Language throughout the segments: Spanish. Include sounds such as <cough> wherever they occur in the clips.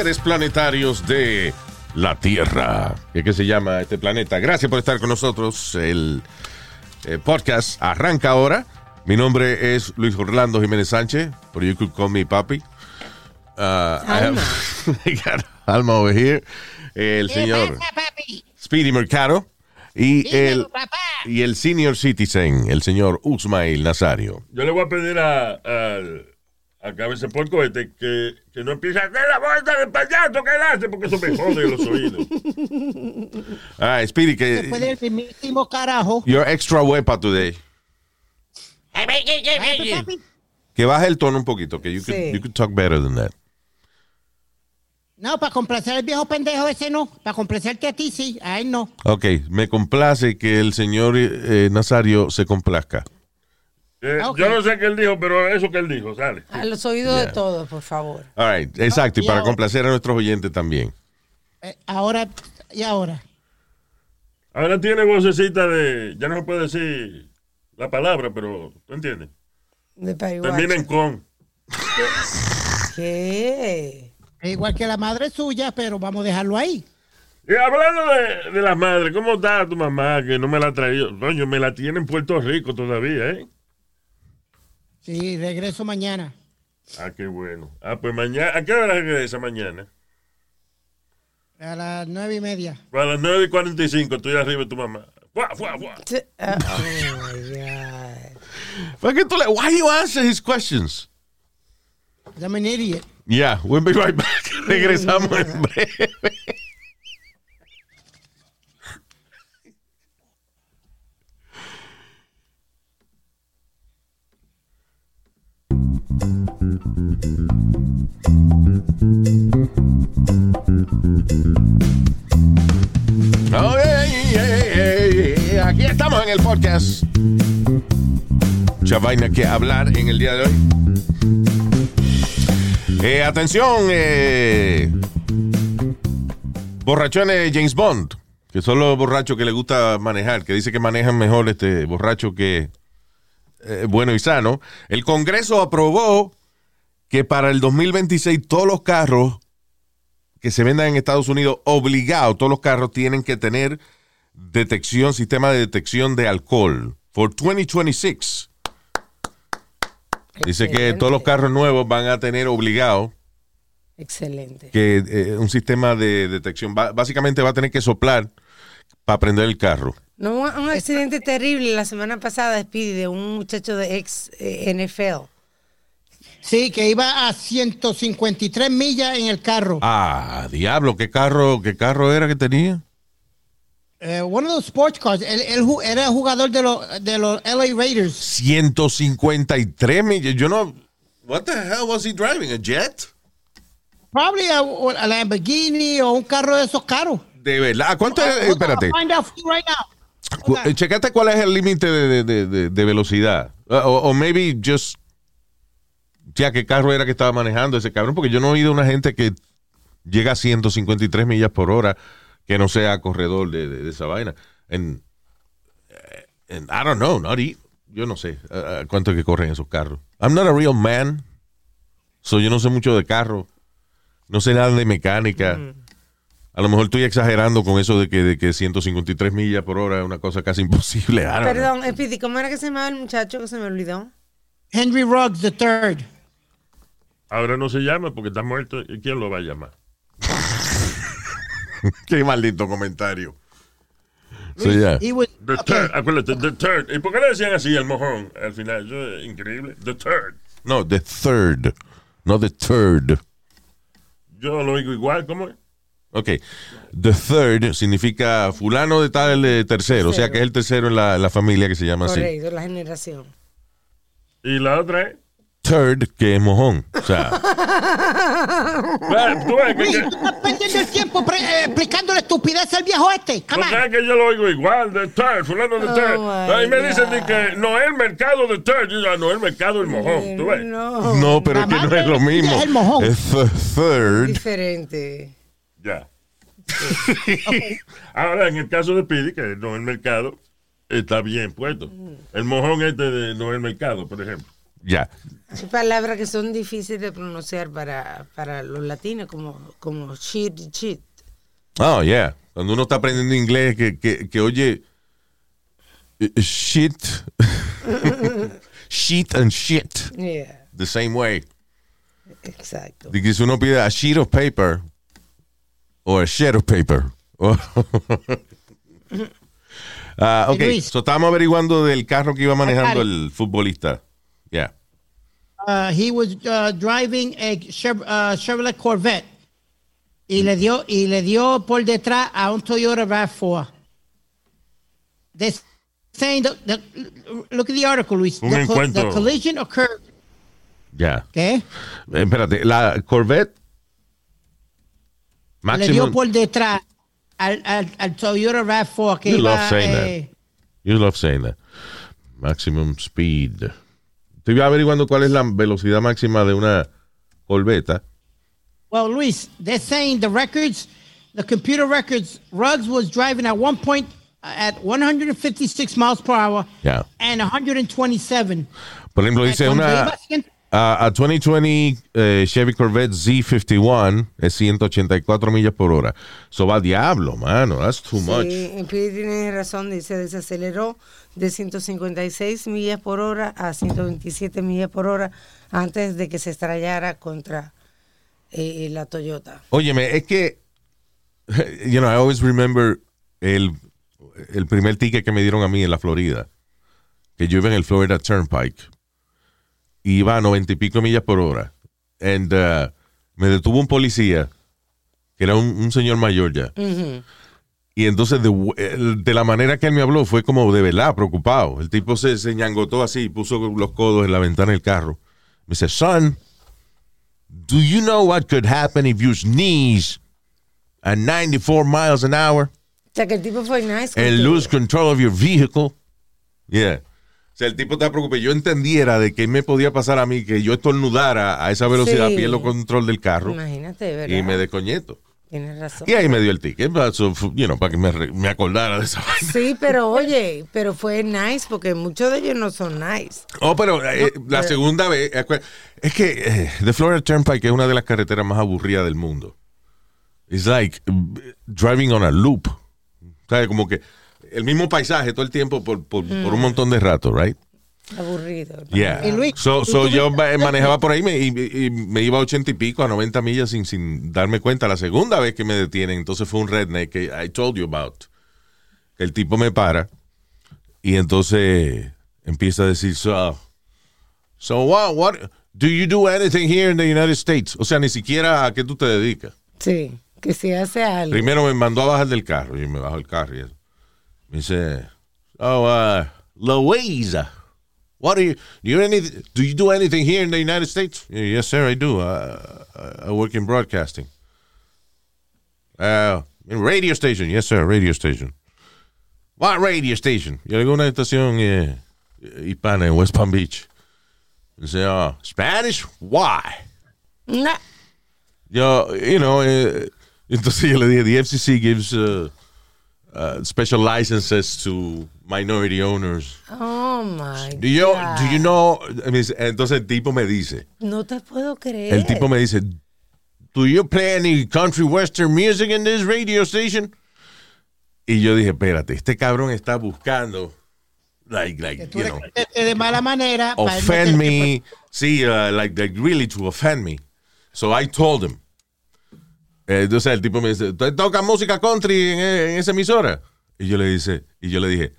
Seres planetarios de la Tierra. ¿Qué, qué se llama este planeta? Gracias por estar con nosotros. El eh, podcast arranca ahora. Mi nombre es Luis Orlando Jiménez Sánchez, but you could call me papi. Uh, I have- I <laughs> got Alma over here. El señor Speedy Mercado. Y el, y el senior citizen, el señor Usmail Nazario. Yo le voy a pedir a, a, a Cabeza de Puerco este que, que no empiece a hacer la vuelta del payaso que él hace porque eso me jode los oídos. <laughs> Ah, Speedy, Después que del mismísimo carajo. you're extra huepa today. Que baje el tono un poquito, que you, could, Sí. you could talk better than that. No, para complacer al viejo pendejo ese no. Para complacerte a ti sí. Ay, no. Ok, me complace que el señor eh, Nazario se complazca. Eh, Ok. Yo no sé qué él dijo, pero eso que él dijo, sale. A los oídos Yeah. de todos, por favor. All right, exacto, y y para complacer a nuestros oyentes también. Eh, ahora, y ahora. Ahora tiene vocecita de. Ya no se puede decir la palabra, pero ¿tú entiendes? De Parihuacho. Termina en con. ¿Qué? Es igual que la madre suya, pero vamos a dejarlo ahí. Y hablando de, de las madres, ¿cómo está tu mamá que no me la ha traído? Coño, me la tiene en Puerto Rico todavía, ¿eh? Sí, regreso mañana. Ah, qué bueno. Ah, pues mañana. ¿A qué hora regresa mañana? A las nueve y media. A las 9 y 45 estoy arriba de tu mamá. ¡Fua, fua, fua! T- ah, oh my God. ¿Por qué tú le- Why you answer his questions? I'm an idiot. Yeah, we'll be right back. <laughs> Regresamos en breve. Aquí estamos en el podcast. Mucha vaina que hablar en el día de hoy. Eh, atención, eh, borrachones James Bond, que son los borrachos que le gusta manejar, que dice que manejan mejor este borracho que eh, bueno y sano. El Congreso aprobó que para el 2026 todos los carros que se vendan en Estados Unidos, obligados, todos los carros tienen que tener detección, sistema de detección de alcohol. For 2026. Dice que Excelente. todos los carros nuevos van a tener obligado Excelente. que eh, un sistema de detección. Ba- básicamente va a tener que soplar para prender el carro. No, un, un accidente terrible la semana pasada, Speedy, de un muchacho de ex eh, NFL. Sí, que iba a 153 millas en el carro. Ah, diablo, ¿qué carro, qué carro era que tenía? Eh, one of those sports cars. Él, era jugador de los, de los LA Raiders. 153 millas. Yo no. What the hell was he driving? A jet? Probably a, a Lamborghini o un carro de esos caros. De verdad. ¿Cuánto es? Espérate. Right now. Checate cuál es el límite de, de- de- de- de velocidad. Uh, O, o maybe just. Ya, ¿qué carro era que estaba manejando ese cabrón? Porque yo no he oído una gente que llega a 153 millas por hora que no sea corredor de, de- de esa vaina. En, en- I don't know, not e- yo no sé uh, cuánto es que corren esos carros. I'm not a real man. So yo no sé mucho de carro. No sé nada de mecánica. A lo mejor estoy exagerando con eso de que, de que 153 millas por hora es una cosa casi imposible. I don't know. Perdón, Speedy, ¿cómo era que se llamaba el muchacho que se me olvidó? Henry Ruggs III. Ahora no se llama porque está muerto. ¿Y quién lo va a llamar? <laughs> Qué maldito comentario. So, yeah. The. Third. Acuérdate, The Third. ¿Y por qué le decían así al mojón al final? Eso es increíble. The Third. No, the third. No the third. Yo lo digo igual, ¿cómo es? Ok. The third significa fulano de tal eh, tercero. O sea que es el tercero en la, la familia que se llama así. Correcto, la generación. Y la otra es. Third, que es mojón. O sea, <laughs> Bueno, tú ves que, Luis, que- tú estás perdiendo el tiempo pre- eh, explicando la estupidez al viejo este. Come on. es que yo lo oigo igual, de Third, fulano de Oh, Third. my Ahí me dicen God. de que Noel Mercado de Third. Yo digo, Noel Mercado el mojón. ¿Tú ves? No, no, pero es que no es lo mismo. es el mojón. Es th- third. diferente. Ya. <laughs> Ahora, en el caso de Pidi, que Noel Mercado está bien puesto. El mojón este de Noel Mercado, por ejemplo. Ya. Hay palabras que son difíciles de pronunciar para, para los latinos, como, como shit y shit. Oh, yeah. Cuando uno está aprendiendo inglés, que, que, que oye eh, shit, <laughs> shit and shit Yeah, the same way. exacto. De que si uno pide a sheet of paper o a sheet of paper. <laughs> Ah, ok, Luis. so estábamos averiguando del carro que iba manejando el futbolista. Yeah. Uh, he was uh, driving a Chev- uh, Chevrolet Corvette y le dio y le dio por detrás a un Toyota RAV4. They're saying the, the, look at the article, Luis. Un The, encuentro. the collision occurred. Ya. ¿Qué? Eh, Espérate, la Corvette Le dio por detrás al, al, al Toyota RAV4 que You iba, love saying eh, You love saying that. Maximum speed. Estoy averiguando cuál es la velocidad máxima de una Corvette. Well, Luis, they're saying the records, the computer records, Ruggs was driving at one point uh, at 156 miles per hour Yeah. and 127. Por ejemplo, dice Cuando una a cien- a, a 2020 eh, Chevy Corvette Z51 es 184 millas por hora. Eso va diablo, mano. That's too much. Sí, en Pidi tiene razón, dice, desaceleró de 156 millas por hora a 127 millas por hora antes de que se estrellara contra eh, la Toyota. Óyeme, es que, <laughs> you know, I always remember el, el primer ticket que me dieron a mí en la Florida, que yo iba en el Florida Turnpike, iba a noventa y pico millas por hora, and uh, me detuvo un policía, que era un, un señor mayor ya, y entonces de, la manera que él me habló fue como de verdad preocupado. El tipo se, se ñangotó así, puso los codos en la ventana del carro. Me dice, son, Do you know what could happen if you sneeze at 94 miles an hour O sea, que el tipo fue nice. and lose control of your vehicle? Yeah. Sea, el tipo está preocupado. Yo entendiera de qué me podía pasar a mí que yo estornudara a esa velocidad, Sí. pierdo control del carro Imagínate, ¿verdad? y me descoñeto. Tienes razón. Y ahí me dio el ticket, so, you know, para que me, me acordara de esa vaina. Sí, pero oye, pero fue nice porque muchos de ellos no son nice. Oh, pero eh, la segunda vez, es que eh, The Florida Turnpike es una de las carreteras más aburridas del mundo. It's like mm, driving on a loop. ¿Sabes? Como que el mismo paisaje todo el tiempo por, por, por un montón de rato, right? Aburrido. Yeah. Y Luis, So, ¿y so yo manejaba por ahí me- y, y me iba a ochenta y pico, a 90 millas sin, sin darme cuenta. La segunda vez que me detienen, entonces fue un redneck que I told you about. El tipo me para y entonces empieza a decir, so, so what, what, do you do anything here in the United States? O sea, ni siquiera a qué tú te dedicas. Sí, que si hace algo. Primero me mandó a bajar del carro y me bajó el carro y eso. Me dice, oh, uh, Louisa, what do you, do you, any, do you do anything here in the United States? Yes, sir, I do. Uh, I work in broadcasting. Uh, in radio station. Yes, sir, radio station. What radio station? Yo digo una estación eh, hispana en West Palm Beach. Dice, oh, Spanish? Why? Nah. Yo, you know, eh, entonces yo le dije, the FCC gives uh, uh, special licenses to minority owners. Oh my Do you, God. do you know? I mean, Entonces el tipo me dice, No te puedo creer. el tipo me dice, do you play any country western music in this radio station? Y yo dije, espérate, este cabrón está buscando, like, like, you le know, contestes de mala manera. offend me. Sí, uh, like, like really to offend me. So I told him. Eh, Entonces el tipo me dice, ¿tú tocas música country en, en esa emisora? Y yo le dice, y yo le dije,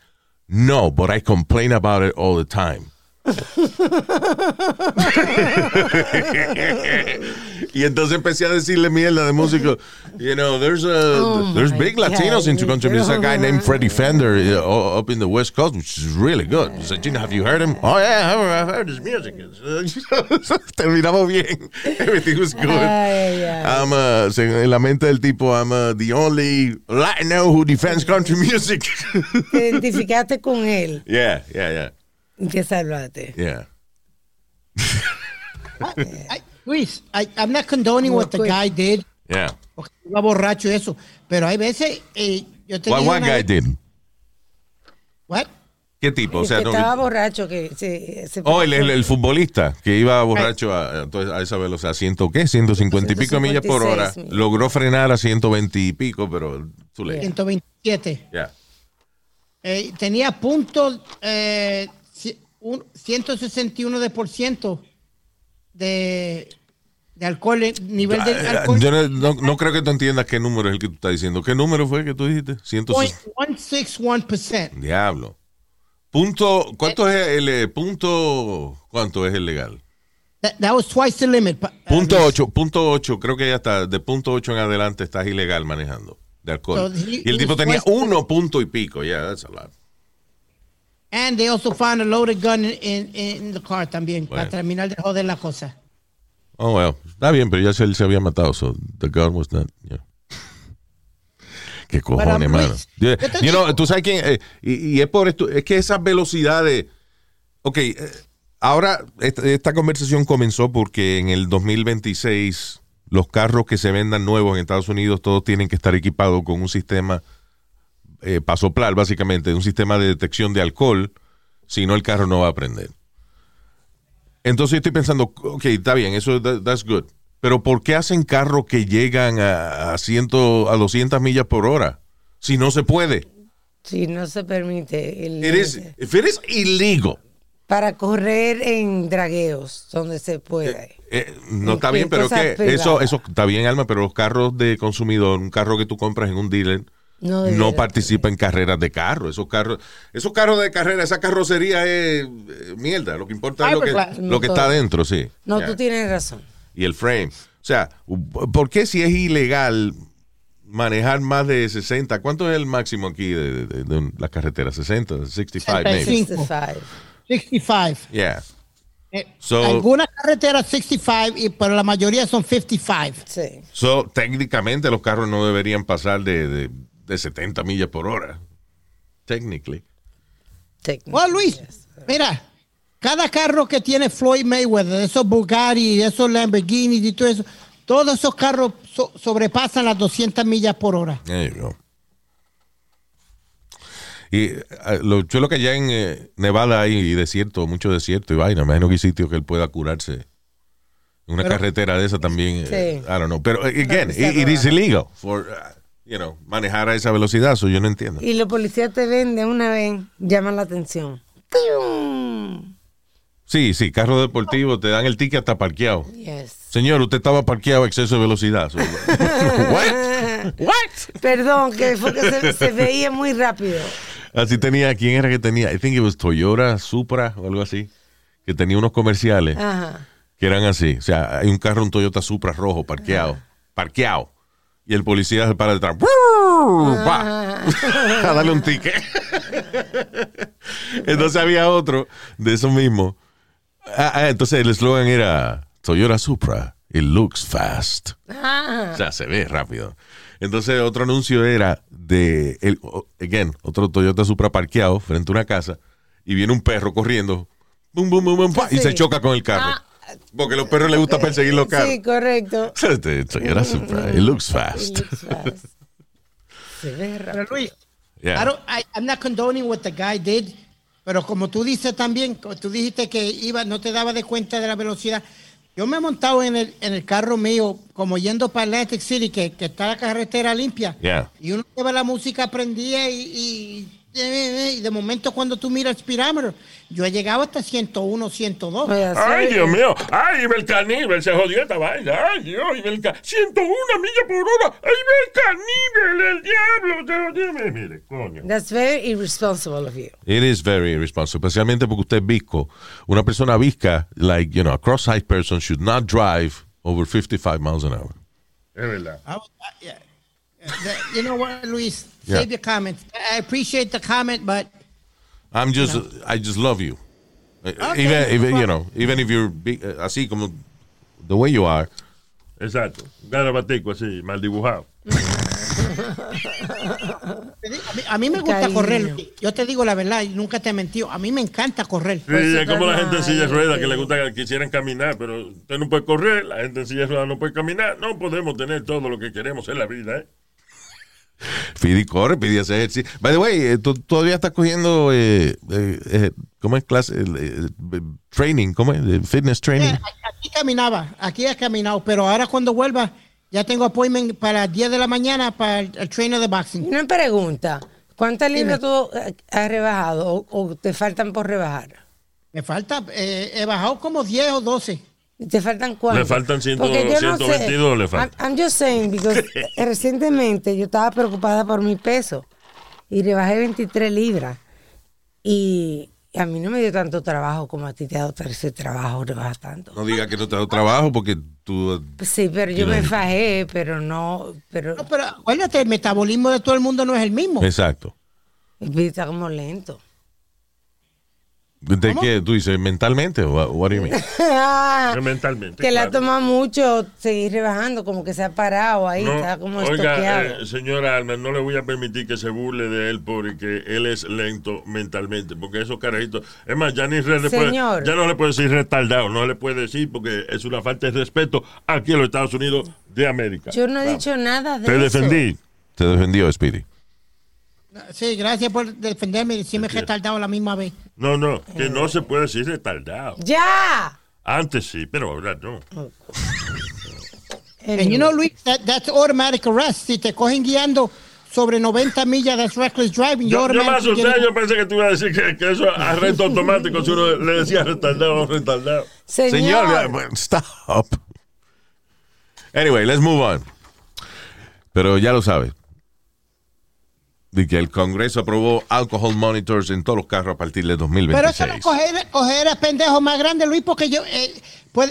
no, but I complain about it all the time. <laughs> <laughs> Y entonces empecé a decirle mierda de músico. You know, there's a Oh there's big Latinos into country music. There's a guy named Freddie Fender uh, up in the West Coast, which is really good. He said, know, have you heard him? Oh yeah, I've heard his music. <laughs> Terminamos bien. Everything was good. I'm uh, en la mente del tipo, I'm uh, the only Latino who defends country music. Te identificaste con él yeah, yeah, yeah, te salvaste. yeah. I- Luis, I, I'm not condoning what the Well, guy did, Yeah. porque iba borracho y eso, pero hay veces, eh, yo te What, una guy vez- did? What? ¿Qué tipo? O sea, que no, estaba que- borracho que se, se Oh, el, el, el futbolista que iba borracho a, entonces, a esa velocidad, ciento, ¿qué? 150 y pico millas por hora. 156 Logró frenar a 120 y pico, pero too late. 127. Yeah. Eh, tenía punto eh, un- 161 de por ciento de, de alcohol, eh, nivel de alcohol. Yo no, no- no creo que tú entiendas qué número es el que tú estás diciendo. ¿Qué número fue que tú dijiste? 160. 0.161%. Diablo. Punto, ¿cuánto es el eh, punto? ¿Cuánto es el legal? That, that was twice the limit. pa- Punto uh, 8, punto 8, creo que ya está, de punto 8 en adelante estás ilegal manejando de alcohol. So he- y el tipo tenía uno punto y pico, yeah, that's a lot. And they also found a loaded gun in, in, the car también, Bueno. para terminar de joder la cosa. Oh, well, está bien, pero ya se, él se había matado, so the gun was not, yeah. Qué cojones, Luis, mano. yo You, know, tú sabes quién, eh, y, y es por esto, es que esas velocidades, ok, eh, ahora esta, esta conversación comenzó porque en el 2026 los carros que se vendan nuevos en Estados Unidos todos tienen que estar equipados con un sistema eh, para soplar, básicamente, un sistema de detección de alcohol, si no el carro no va a prender. Entonces yo estoy pensando, ok, está bien, eso that- that's good. Pero ¿por qué hacen carros que llegan a, a, ciento, a 200 millas por hora? Si no se puede. Si no se permite. El, It is, if it is illegal, para correr en dragueos, donde se puede. eh, no Y- está bien, pero que privadas. eso, eso está bien, Alma, pero los carros de consumidor, un carro que tú compras en un dealer, No no, participa en carreras de carro. Esos carros, esos carros de carrera, esa carrocería es eh, mierda. Lo que importa es lo que, Fiberglass. lo que está adentro, sí. No, tú tienes razón. y el frame. O sea, ¿por qué si es ilegal manejar más de 60? ¿Cuánto es el máximo aquí de, de, de la carretera? 60, 65, maybe. 65. 65. 65. Yeah. Eh, So- algunas carreteras 65, y, pero la mayoría son 55. Sí. So, técnicamente los carros no deberían pasar de, de, de 70 millas por hora. Technically. Bueno, Luis, mira, cada carro que tiene Floyd Mayweather, de esos Bugatti, de esos Lamborghini y todo eso, todos esos carros so- sobrepasan las 200 millas por hora. There you go. Y eh, lo chulo que allá en eh, Nevada hay desierto, mucho desierto y vaina. Me imagino que hay sitios que él pueda curarse. Una Pero- carretera de esa también. eh, Sí. I don't know. Pero, again, it is illegal for, uh, you know, manejar a esa velocidad. So yo no entiendo. Y los policías te ven de una vez, llaman la atención. ¡Tium! Sí, sí, carro deportivo, te dan el ticket hasta parqueado. Yes. Señor, usted estaba parqueado a exceso de velocidad. So, <laughs> What? What? Perdón, que fue que se, se veía muy rápido. Así tenía, ¿quién era que tenía? I think it was Toyota Supra o algo así. Que tenía unos comerciales Ajá. que eran así. O sea, hay un carro, un Toyota Supra rojo, parqueado. Parqueado. Y el policía se para detrás. ¡Va! <laughs> a darle un ticket. <laughs> entonces había otro de eso mismo. Ah, ah, entonces el eslogan era Toyota Supra, it looks fast. Ajá. O sea, se ve rápido. Entonces, otro anuncio era de, el, again, otro Toyota Supra parqueado frente a una casa y viene un perro corriendo y se choca con el carro. Porque a los perros les gusta perseguir los carros. Sí, correcto. Este Toyota Supra, it looks fast. It looks fast. Se ve Pero. Luis, Yeah. I don't, I, I'm not condoning what the guy did, pero como tú dices también, tú dijiste que iba, no te daba de cuenta de la velocidad. Yo me he montado en el, en el carro mío, como yendo para Atlantic City, que, que está la carretera limpia. Yeah. Y uno lleva la música prendida y, y, y de momento cuando tú miras el speedometer, yo he llegado hasta 101, 102. Oiga, Ay. Dios mío. Ay, iba el caníbal. Se jodió esta vaina. Ay, Dios, iba el ca... 101 millas por hora. Ahí va el caníbal, el diablo. Jodió. Mire, Mire, coño. That's very irresponsible of you. It is very irresponsible, especialmente porque usted es visco. Una persona visca, like, you know, a cross-eyed person should not drive over 55 miles an hour. Es verdad. I was- I- yeah. The- you know what, Luis? Yeah. Save your comments. I appreciate the comment, but I'm just, I just love you. Uh, Okay, even, no even, you know, even if you're big, uh, así como the way you are. Exacto. Un garabatico así, mal dibujado. a mí, a mí me gusta Cariño. correr. Yo te digo la verdad y nunca te he mentido. A mí me encanta correr. Sí, Pues es como la gente en silla de ruedas que le gusta que quisieran caminar, pero usted no puede correr, la gente en silla de ruedas no puede caminar, no podemos tener todo lo que queremos en la vida, ¿eh? Pidi corre, pidi hacer ejercicio. By the way, eh, tú todavía estás cogiendo, eh, eh, eh, ¿cómo es clase? Eh, eh, training, ¿cómo es? Fitness training. Eh, Aquí caminaba, aquí he caminado, pero ahora cuando vuelva ya tengo appointment para las 10 de la mañana para el, el trainer de boxing. Una pregunta. ¿Cuántas libras tú has rebajado o, o te faltan por rebajar? Me falta, eh, he bajado como 10 o 12. ¿Y ¿Te faltan cuántas? Le faltan ciento- Porque yo no sé. 122 le faltan. I'm, I'm just saying, because <laughs> recientemente yo estaba preocupada por mi peso y rebajé 23 libras. Y a mí no me dio tanto trabajo como a ti te ha dado ese trabajo, rebajar tanto. No diga que no te da trabajo porque tú... Sí, pero yo me fajé, pero no, pero No, pero acuérdate, el metabolismo de todo el mundo no es el mismo. Exacto. está como lento. ¿De qué? ¿Tú dices mentalmente? What, do you mean? <laughs> Ah, mentalmente. que le ha claro. tomado mucho seguir rebajando, como que se ha parado ahí, No, está como oiga, estoqueado. eh, señora Alma, no le voy a permitir que se burle de él porque él es lento mentalmente, porque esos carajitos, es más, ya ni re- le puede- ya no le puede decir retardado, no le puede decir porque es una falta de respeto aquí en los Estados Unidos de América. Yo no he dicho nada de Te eso. defendí. Te defendió, Speedy. Sí, gracias por defenderme y decirme que he tardado a la misma vez. No, no, que no se puede decir retardado. ¡Ya! Antes sí, pero ahora no. And you know, Luis, that, that's automatic arrest. Si te cogen guiando sobre 90 millas, that's reckless driving. Yo, yo me asusté, get- yo pensé que tú ibas a decir que, que eso arresto automático si uno le decía retardado o retardado. Señor, Señor, stop. Anyway, let's move on. Pero ya lo sabes. De que el Congreso aprobó alcohol monitors en todos los carros a partir de Pero 2026. eso no coger, coger a pendejo más grande, Luis, porque yo, eh,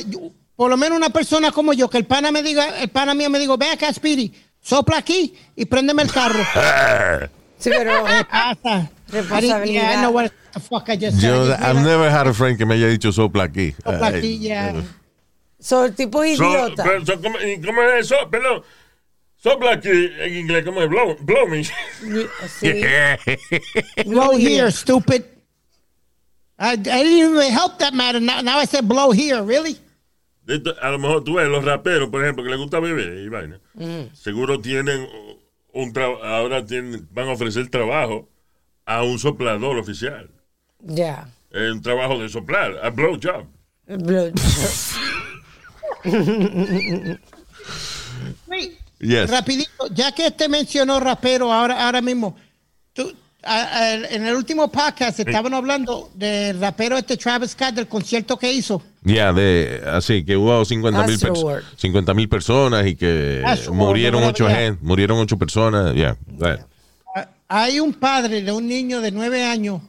yo- por lo menos una persona como yo, que el pana me diga, el pana mío me diga, ve acá, Speedy, sopla aquí y préndeme el carro. <laughs> sí, pero ¿Qué pasa? Responsabilidad. Yeah, I know what the fuck I just said. Yo, I've never had a friend que me haya dicho sopla aquí. Sopla aquí, yeah. soy el tipo So- idiota. pero, so, ¿cómo, cómo es eso? Perdón. Sopla aquí en inglés, ¿cómo es? Blow, blow me. <laughs> Sí. Blow here, stupid. I, I didn't even help that matter. Now, now I said blow here, really? Esto, a lo mejor tú ves los raperos, por ejemplo, que les gusta beber y vaina. Seguro tienen un ahora tienen, van a ofrecer trabajo a un soplador oficial. Ya. Es un trabajo de soplar, a blow job. <laughs> Yes. Rapidito, ya que este mencionó rapero ahora, ahora mismo, tú, a- a- en el último podcast estaban hablando del rapero este Travis Scott del concierto que hizo. Ya, de, así que hubo 50 mil Astroworld. 50 mil personas y que murieron ocho yeah. gente, murieron ocho personas. Ya, right. Ah, Hay un padre de un niño de nueve años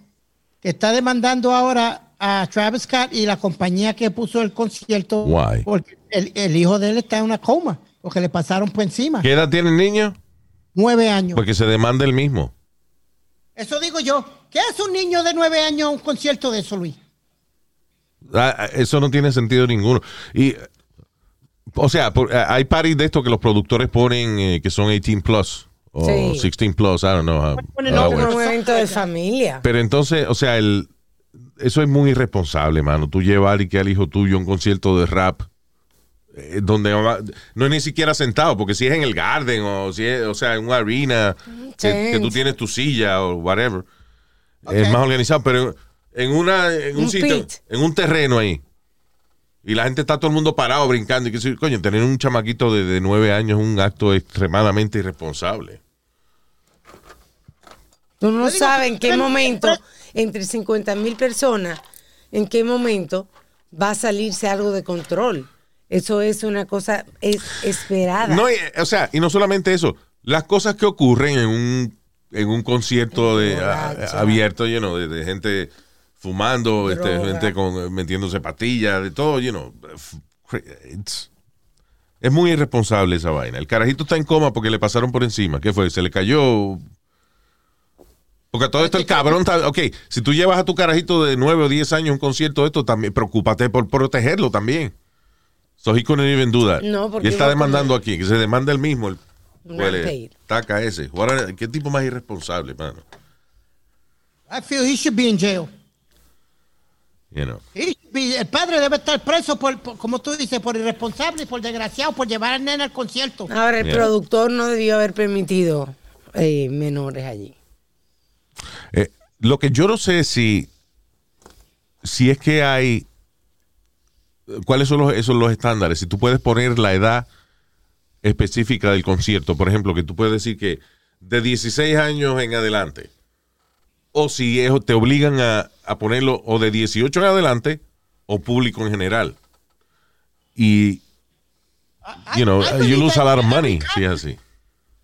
que está demandando ahora a Travis Scott y la compañía que puso el concierto Why? porque el, el hijo de él está en una coma porque le pasaron por encima. ¿Qué edad tiene el niño? Nueve años. Porque se demanda el mismo. Eso digo yo. ¿Qué hace un niño de nueve años a un concierto de eso, Luis? Ah, Eso no tiene sentido ninguno. Y, o sea, por- ah, hay parties de esto que los productores ponen eh, que son 18 plus o Sí. 16 plus, I don't know. how- un evento de familia. Pero entonces, o sea, el, eso es muy irresponsable, mano. Tú llevar y que al hijo tuyo a un concierto de rap eh, donde va- no es ni siquiera sentado, porque si es en el garden o si es, o sea, en una arena que, que tú tienes tu silla o whatever, es más organizado, pero en una en un, Un sitio, pit. en un terreno ahí. Y la gente está todo el mundo parado brincando y que si- coño, tener un chamaquito de, de nueve años es un acto extremadamente irresponsable. Tú no sabes en qué momento, entre 50 mil personas, en qué momento va a salirse algo de control. Eso es una cosa es esperada. No, y, o sea, y no solamente eso, las cosas que ocurren en un, en un concierto de, a- abierto, you know, de, de gente fumando, este, gente con, metiéndose patillas, de todo, you know, Es muy irresponsable esa vaina. El carajito está en coma porque le pasaron por encima. ¿Qué fue? Se le cayó. Porque todo esto el cabrón está. Ok, si tú llevas a tu carajito de 9 o 10 años a un concierto de esto, también preocúpate por protegerlo también. So he couldn't even do that. No, porque y está demandando aquí, que se demanda el mismo. El, huele, taca ese. What- ¿Qué tipo más irresponsable, mano? I feel he should be in jail. You know. He should be- el padre debe estar preso por, por- como tú dices, por irresponsable, por desgraciado, por llevar al nene al concierto. Ahora, el Yeah. productor no debió haber permitido eh, menores allí. Eh, lo que yo no sé es si, si es que hay, cuáles son los, esos los estándares. Si tú puedes poner la edad específica del concierto, por ejemplo, que tú puedes decir que de 16 años en adelante, o si es- te obligan a, a ponerlo o de 18 en adelante o público en general. Y, you know, I you lose a lot of money si es así.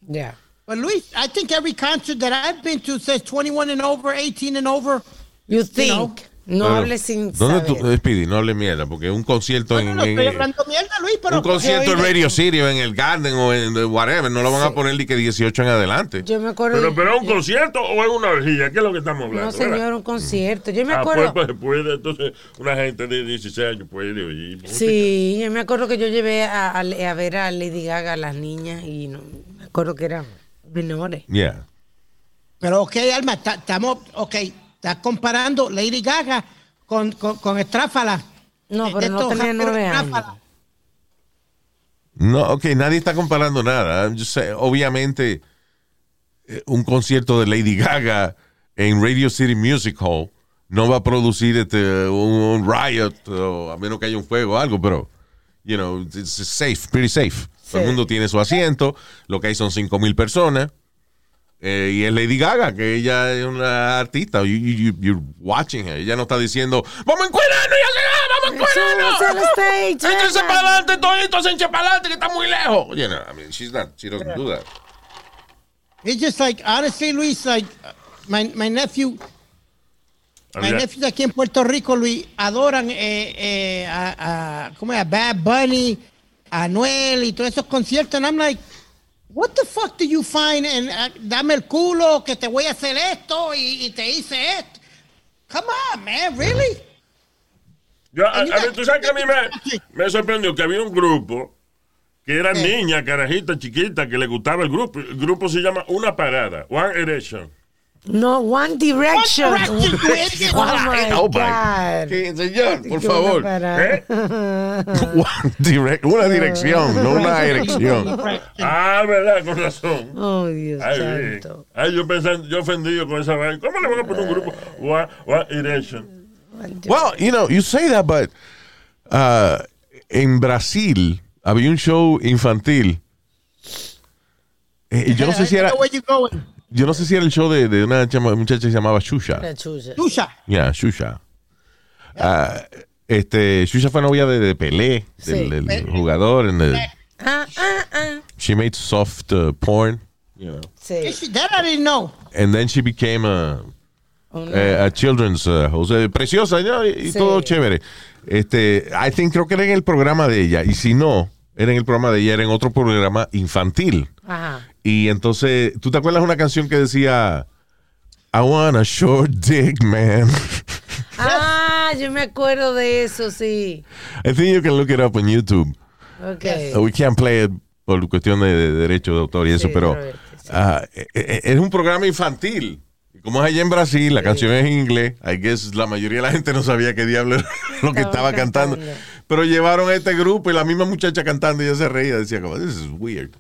Ya. But Luis, I think every concert that I've been to says 21 and over, 18 and over. You think. know. No Pero, hables sin ¿Dónde saber. tú, Speedy? No hable mierda, porque un concierto No, en, no, no, en- estoy hablando mierda, Luis, pero... un concierto en Radio City o en el Garden o en whatever, no lo van a poner ni que 18 en adelante. Yo me acuerdo. Pero, pero es un concierto o es una orgía, ¿qué es lo que estamos hablando? no, señor, un concierto. Yo me Ah, acuerdo. pues, pues, puede, entonces, una gente de 16 años puede oír. Sí, yo me acuerdo que yo llevé a, a- a ver a Lady Gaga a las niñas y no, me acuerdo que eran menores. Yeah. Pero ok, Alma, ta- estamos, ok, estás comparando Lady Gaga con, con, con Estráfala. No, Eh, pero no tenía nueve años. Estráfala. No, ok, nadie está comparando nada. Saying, obviamente, eh, un concierto de Lady Gaga en Radio City Music Hall no va a producir este, un, un riot, o a menos que haya un fuego o algo, pero, you know, it's safe, pretty safe. Todo el mundo tiene su asiento, lo que hay son 5 mil personas. Eh, y es Lady Gaga, que ella es una artista. You, you, you- you're watching her. Ella no está diciendo, vamos a encuerarnos y así, vamos a encuerarnos. <laughs> Échense para adelante, toditos, échense para adelante, que está muy lejos. You know, I mean, she's not, she doesn't do that. It's just like, honestly, Luis, like, my, my nephew, my nephews aquí en Puerto Rico, Luis, adoran eh, eh, a, a, ¿cómo es? A Bad Bunny, a Anuel y todos esos conciertos. And I'm like, what the fuck do you find? En, ah, dame el culo, que te voy a hacer esto y, y te hice esto. Come on, man, really? Yo, a, ver, tú sabes que a mí me, <laughs> me sorprendió que había un grupo que eran Sí. niñas, carajitas, chiquitas, que le gustaba el grupo. El grupo se llama Una Parada, One Erection. No, One Direction. One <laughs> Direction, oh my Oh, my- God. ¿Qué, señor, por favor. ¿Eh? <laughs> One direct- una dirección, no una erección. Ah, verdad, con razón. Oh, Dios Ay, santo. Ay, yo pensando, yo ofendido con esa vaina. ¿Cómo le van a poner un grupo One, One Erection? Well, you know, you say that, but uh, en Brasil había un show infantil. Eh, yo no sé si era, yo no sé si era el show de, de una chama- muchacha que se llamaba Shusha. La chucha. Tusha. Yeah, Shusha. Ah, este, Shusha fue novia de, de Pelé, del, Sí. del jugador. The- Ah, ah, ah. she made soft uh, porn, you know. Sí. That I didn't know. And then she became a, Una- eh, a children's uh, host. Eh, preciosa ¿no? y, y Sí. todo chévere. Este, I think creo que era en el programa de ella. Y si no, era en el programa de ella, era en otro programa infantil. Ajá. Y entonces, ¿tú te acuerdas una canción que decía I want a short dick, man? <laughs> Ah, yo me acuerdo de eso, sí. I think you can look it up on YouTube. Ok. Uh, We can't play it por cuestión de, de derecho de autor y eso, Sí, pero sí. eh, es un programa infantil. Como es allá en Brasil, la canción es en inglés. I guess la mayoría de la gente no sabía qué diablo era <laughs> lo que estaba Estaban cantando. cantando. Pero llevaron a este grupo y la misma muchacha cantando y ella se reía. Decía, como, this is weird.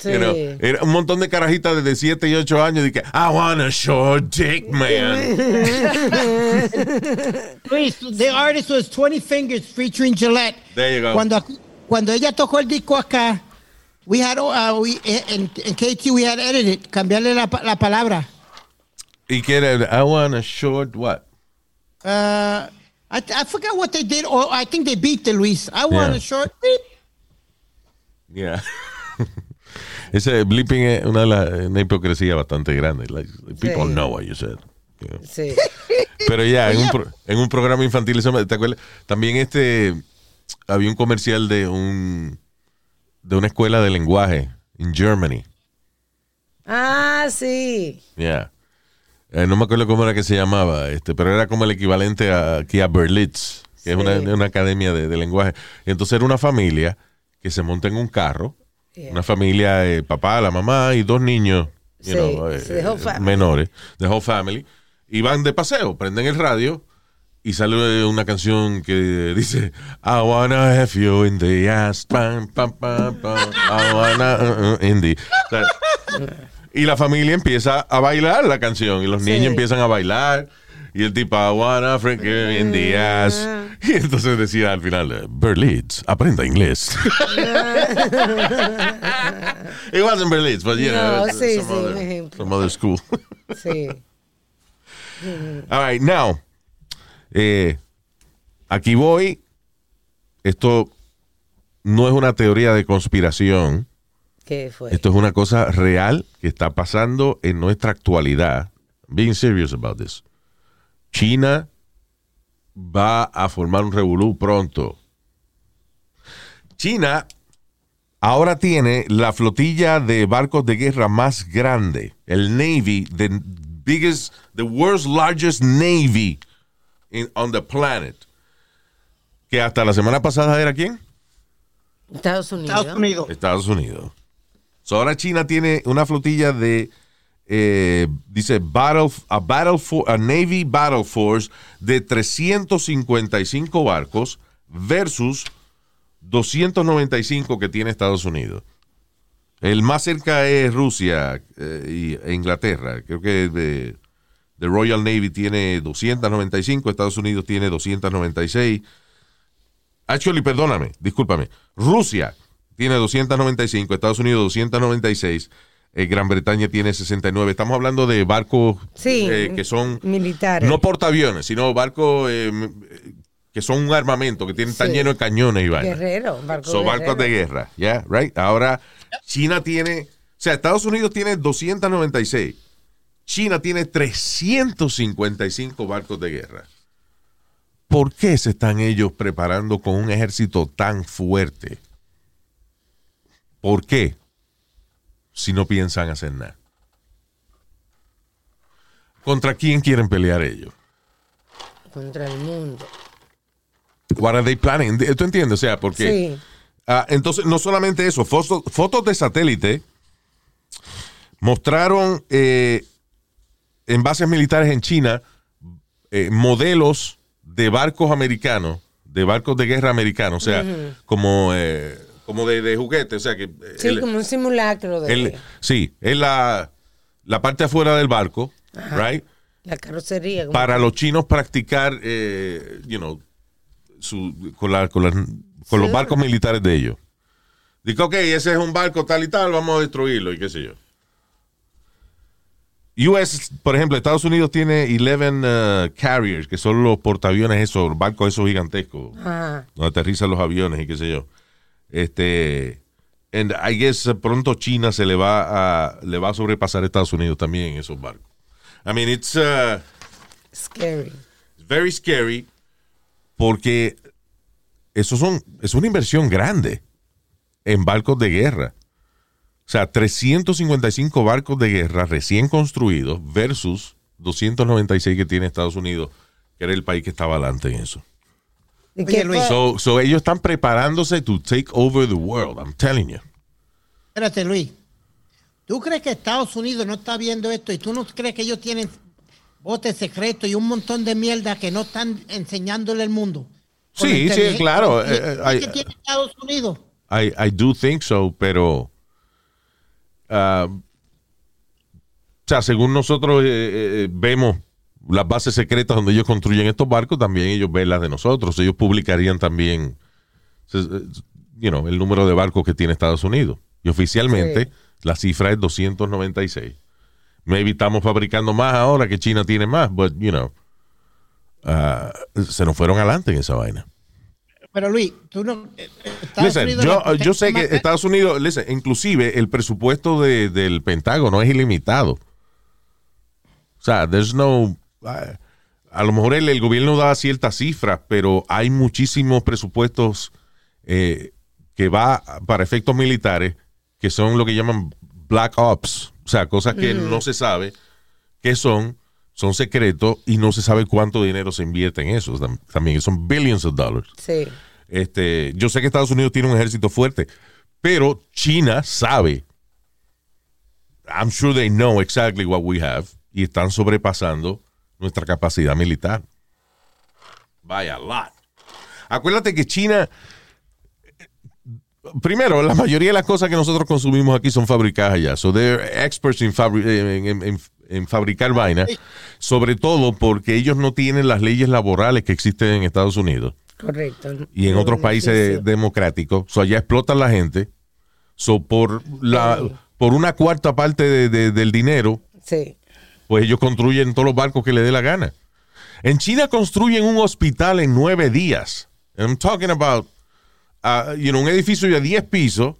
Sí. You know, era un montón de carajitas de 7 y 8 años y que, I want a short dick, man. <laughs> Luis, the artist was 20 Fingers featuring Gillette. There you go. Cuando, cuando ella tocó el disco acá, we had, uh, we, en, en KT we had edited, cambiarle la, la palabra. y que era, I want a short what? Uh, I, I forgot what they did, or I think they beat the Luis. I want Yeah. a short. Yeah. <laughs> Ese blipping es una, una hipocresía bastante grande. Like, people Sí. know what you said. you know. Sí. <laughs> Pero ya, en, un pro- en un programa infantil, eso me- ¿te acuerdas? También este, había un comercial de un, de una escuela de lenguaje en Germany. Ah, sí. Yeah. Eh, no me acuerdo cómo era que se llamaba, este, pero era como el equivalente a, aquí a Berlitz, que es una, una academia de, de lenguaje. Y entonces era una familia que se monta en un carro, Yeah. una familia, eh, papá, la mamá y dos niños you Sí, know, eh, menores, the whole family, y van de paseo, prenden el radio y sale una canción que dice I wanna have you in the ass, pam, pam, pam, pam, I wanna uh, uh, in the... O sea, <laughs> y la familia empieza a bailar la canción y los Sí. niños empiezan a bailar y el tipo I wanna freak you in the ass y entonces decía al final Berlitz, aprenda inglés. <laughs> It wasn't Berlitz, but you know, No, sí, some, sí, un other, ejemplo. some other school. <laughs> Sí. All right, now, eh, aquí voy. Esto no es una teoría de conspiración. ¿Qué fue? Esto es una cosa real que está pasando en nuestra actualidad. Being serious about this. China va a formar un revolú pronto. China ahora tiene la flotilla de barcos de guerra más grande, el Navy, the biggest, the world's largest Navy in- on the planet. Que hasta la semana pasada era quién? Estados Unidos. Estados Unidos. Estados Unidos. So, ahora China tiene una flotilla de, eh, dice, battle, a, battle for, a Navy Battle Force de 355 barcos versus 295 que tiene Estados Unidos. El más cerca es Rusia eh, e Inglaterra. Creo que de, the Royal Navy tiene 295, Estados Unidos tiene 296. Actually, perdóname, discúlpame. Rusia tiene 295, Estados Unidos 296, eh, Gran Bretaña tiene 69. Estamos hablando de barcos Sí, eh, que son militares. no portaaviones, sino barcos eh, que son un armamento, que tienen, están Sí. llenos de cañones y vainas. Guerrero, barco Son barcos de guerra, ¿ya? Right? Ahora, China tiene, o sea, Estados Unidos tiene 296. China tiene 355 barcos de guerra. ¿Por qué se están ellos preparando con un ejército tan fuerte? ¿Por qué? Si no piensan hacer nada. ¿Contra quién quieren pelear ellos? Contra el mundo. What are they planning? ¿Tú entiendes? O sea, porque... Sí. Ah, entonces, no solamente eso, fotos, fotos de satélite mostraron eh, en bases militares en China eh, modelos de barcos americanos, de barcos de guerra americanos, o sea, como, eh, como de, de juguete, o sea que... Sí, como un simulacro de sí, es la, la parte afuera del barco, right? la carrocería. como- para los chinos practicar, eh, you know, su- con, la- con los barcos militares de ellos. Digo, ok, ese es un barco tal y tal, vamos a destruirlo y qué sé yo. US, por ejemplo, Estados Unidos tiene 11 uh, carriers, que son los portaaviones esos, barcos esos gigantescos, Ajá. donde aterrizan los aviones y qué sé yo. Este, and I guess eh, pronto China se le va a, le va a sobrepasar a Estados Unidos también en esos barcos. I mean, it's, uh, Scary. It's very scary porque eso son, es una inversión grande en barcos de guerra. O sea, 355 barcos de guerra recién construidos versus 296 que tiene Estados Unidos, que era el país que estaba adelante en eso. ¿Y Oye, Luis. So, so ellos están preparándose to take over the world, I'm telling you. Espérate, Luis. ¿Tú crees que Estados Unidos no está viendo esto y tú no crees que ellos tienen botes secretos y un montón de mierda que no están enseñándole al mundo? Sí, sí, inteligencia. claro, ¿Y- eh, hay- ¿Qué tiene Estados Unidos? I, I do think so, pero. ah, o sea, según nosotros eh, eh, vemos las bases secretas donde ellos construyen estos barcos, también ellos ven las de nosotros. Ellos publicarían también eh, you know, el número de barcos que tiene Estados Unidos. Y oficialmente Sí. la cifra es 296. Maybe estamos fabricando más ahora que China tiene más, but, you know, ah, se nos fueron adelante en esa vaina. Pero Luis, tú no. eh, Estados Listen, Unidos yo, no- yo sé que Estados Unidos, listen, inclusive el presupuesto de- del Pentágono es ilimitado. O sea, there's no... A, a lo mejor el, el gobierno da ciertas cifras, pero hay muchísimos presupuestos eh, que va para efectos militares, que son lo que llaman black ops, o sea, cosas que no se sabe qué son, son secretos y no se sabe cuánto dinero se invierte en eso tam- también, son billions of dollars. Sí. Este, yo sé que Estados Unidos tiene un ejército fuerte, pero China sabe. I'm sure they know exactly what we have y están sobrepasando nuestra capacidad militar. By a lot. Acuérdate que China, primero, la mayoría de las cosas que nosotros consumimos aquí son fabricadas allá. So they're experts in, fabri- en, en- en- en fabricar vaina, sobre todo porque ellos no tienen las leyes laborales que existen en Estados Unidos Correcto. y en otros países democráticos. So, allá explotan la gente. So, por, la, por una cuarta parte de- de- del dinero, Sí. Pues ellos construyen todos los barcos que les dé la gana. En China construyen un hospital en nueve días. And I'm talking about uh, you know, un edificio de 10 pisos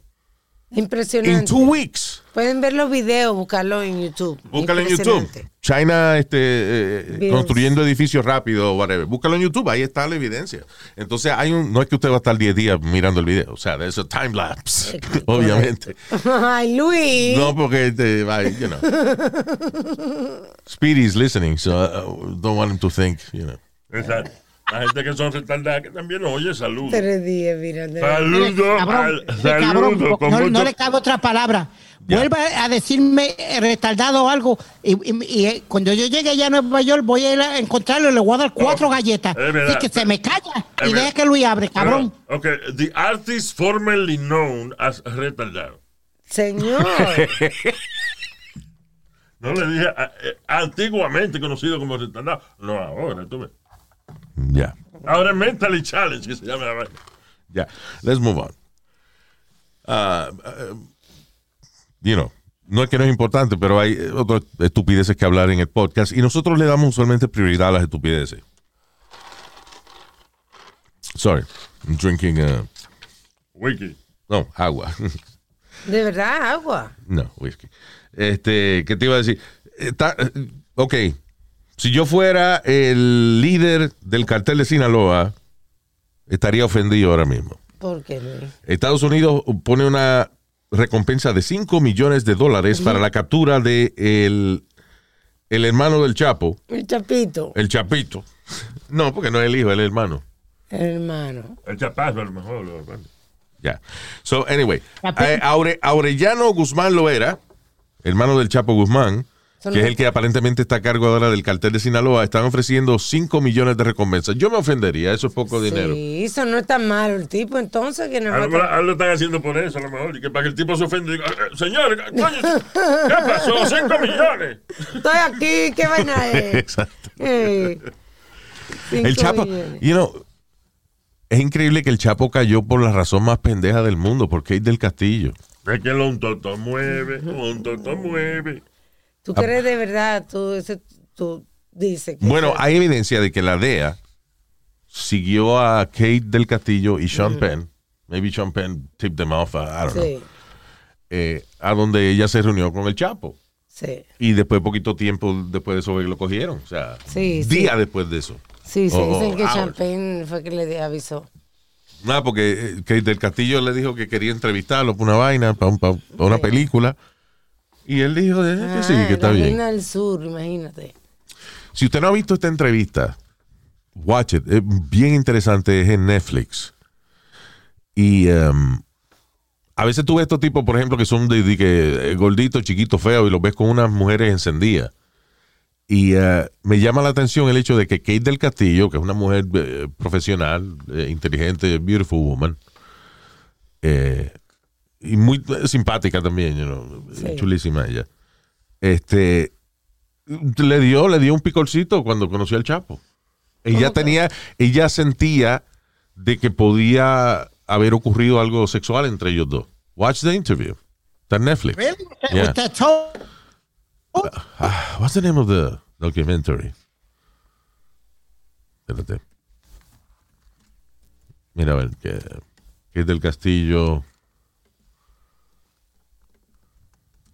in Impresionante. two weeks. Pueden ver los videos, buscarlo en YouTube. Búscalo en YouTube. China este, eh, Bills. construyendo edificios rápidos, whatever. Búscalo en YouTube, ahí está la evidencia. Entonces, hay un, no es que usted va a estar 10 días mirando el video, o sea, es un time lapse, <laughs> obviamente. <laughs> Ay, Luis. No, porque, este, ay, you know. <laughs> Speedy's listening, so I don't want him to think, you know. Exacto. La gente que son retardadas que también oye, saludos. Tres días, mira. Saludos, Cabrón, al- cabrón, con no, le cabe otra palabra. Ya. Vuelva a decirme eh, retardado o algo. Y, y- y, eh, cuando yo llegue allá a Nueva York, voy a ir a encontrarlo y le voy a dar cuatro galletas. es verdad. Así que se me calla Es y deja que Luis abre, cabrón. Ok, the artist formerly known as retardado. Señor. <laughs> No le dije a- eh, antiguamente conocido como retardado. No, ahora, tú ves. Ya, Ahora es mentally challenge que se llama la vaina. ya. Let's move on. Ah, ah, you know, no es que no es importante, pero hay eh, otras estupideces que hablar en el podcast y nosotros le damos usualmente prioridad a las estupideces. Sorry, I'm drinking, uh, Wiki. no, agua. <laughs> De verdad, agua. No, whisky. Este, ¿qué te iba a decir? Está- ok, si yo fuera el líder del cartel de Sinaloa, estaría ofendido ahora mismo. ¿Por qué, Luis? Estados Unidos pone una recompensa de 5 millones de dólares para la captura de el, el hermano del Chapo, El chapito. el Chapito. No, porque no es el hijo, es el hermano. El hermano. El chapazo a lo mejor. lo-. Ya. So, anyway, eh, Aure- Aurellano Guzmán Loera, hermano del Chapo Guzmán, Son que es el que aparentemente está a cargo ahora del cartel de Sinaloa, están ofreciendo 5 millones de recompensas. Yo me ofendería, eso es poco dinero. Sí, eso no es tan malo el tipo, entonces que A no lo a- lo están haciendo por eso, a lo mejor. Y que para que el tipo se ofenda diga, "Eh, señor, coño, ¿qué pasó? ¡Cinco millones! Estoy aquí, ¿qué vaina <laughs> es? Exacto. El Chapo, millones. you know, es increíble que el Chapo cayó por la razón más pendeja del mundo, porque es del Castillo. Es que lo un toto mueve, un toto mueve. ¿Tú crees de verdad? Tú, ese, tú dices que... Bueno, hay evidencia de que la DEA siguió a Kate del Castillo y Sean Penn. Maybe Sean Penn tipped them off, I don't know. Eh, a donde ella se reunió con el Chapo. sí. Y después, poquito tiempo después de eso, lo cogieron. O sea, Sí, sí. día después de eso. Sí, se Oh, dicen que hours. Champagne fue que le avisó. Nada, porque eh, Kate del Castillo le dijo que quería entrevistarlo para una vaina, para, un- para una Sí. película. Y él dijo eh, que sí, Ah, que está bien. del sur, imagínate. Si usted no ha visto esta entrevista, watch it. Es bien interesante, es en Netflix. Y um, a veces tú ves estos tipos, por ejemplo, que son de, de que, eh, gorditos, chiquitos, feos, y los ves con unas mujeres encendidas. Y uh, me llama la atención el hecho de que Kate del Castillo, que es una mujer eh, profesional, eh, inteligente, beautiful woman, eh, y muy eh, simpática también, you know, Sí. chulísima ella. Este, le dio, le dio un picorcito cuando conoció al Chapo. Ella tenía, ella sentía de que podía haber ocurrido algo sexual entre ellos dos. Watch the interview. Está en Netflix. Really? Yeah. Ah, what's the name of the documentary? Espérate. Mira, a ver, que, que es del Castillo.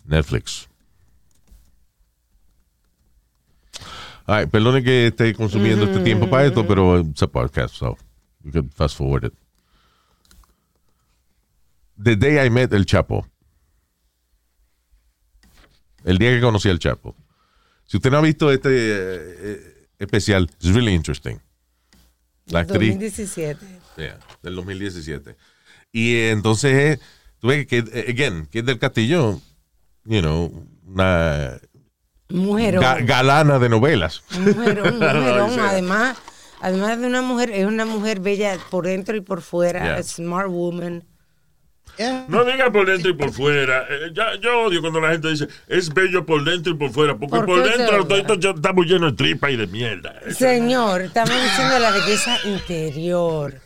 Netflix. Ay, perdone que esté consumiendo este tiempo para esto, pero it's a podcast, so you can fast forward it. The Day I Met El Chapo. El día que conocí al Chapo. Si usted no ha visto este eh, eh, especial, it's really interesting. La actriz. 2017. Yeah, del 2017. Y entonces, eh, tú ves que, again, que es del Castillo, you know, una Mujerón. ga- galana de novelas. Un mujerón, <laughs> un mujerón. además, además de una mujer, es una mujer bella por dentro y por fuera. Yeah. Smart woman. Yeah. No diga por dentro y por fuera. Eh, ya, yo odio cuando la gente dice es bello por dentro y por fuera. Porque ¿Por por, dentro ya estamos llenos de tripa y de mierda. Señor, estamos diciendo la belleza interior.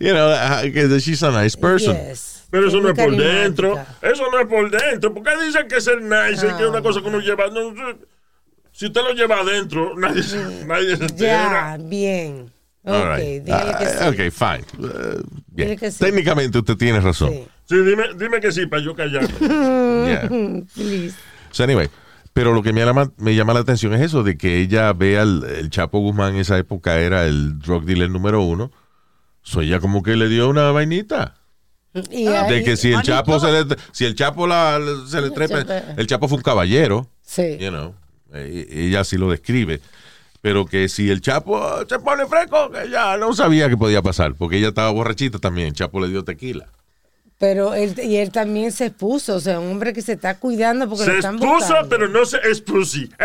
You know, uh, she's a nice person. Yes. Pero eso no es por dentro. Eso no es por dentro. ¿Por qué dicen que ser nice es que es una cosa que uno lleva? No, si usted lo lleva adentro, nadie, se- nadie se Ya, entera. bien. Ok, All right. dígale que Ah, sí. ok, fine. Uh, bien. Dile que sí. Técnicamente usted tiene razón. Sí. Sí, dime, dime que sí, para yo callarme. <laughs> Yeah. Please. So anyway, pero lo que me llama, me llama la atención es eso, de que ella vea al el Chapo Guzmán en esa época era el drug dealer número uno. So ella como que le dio una vainita. Y ahí- De que si el Manito. Chapo se le, si el Chapo la, se le trepa, el Chapo fue un caballero, Sí. you know, eh, ella sí lo describe. Pero que si el Chapo se pone fresco, que ella no sabía que podía pasar, porque ella estaba borrachita también. El Chapo le dio tequila. Pero él, y él también se expuso, o sea, un hombre que se está cuidando porque lo Se están expuso, buscando. pero no se expusi. <laughs>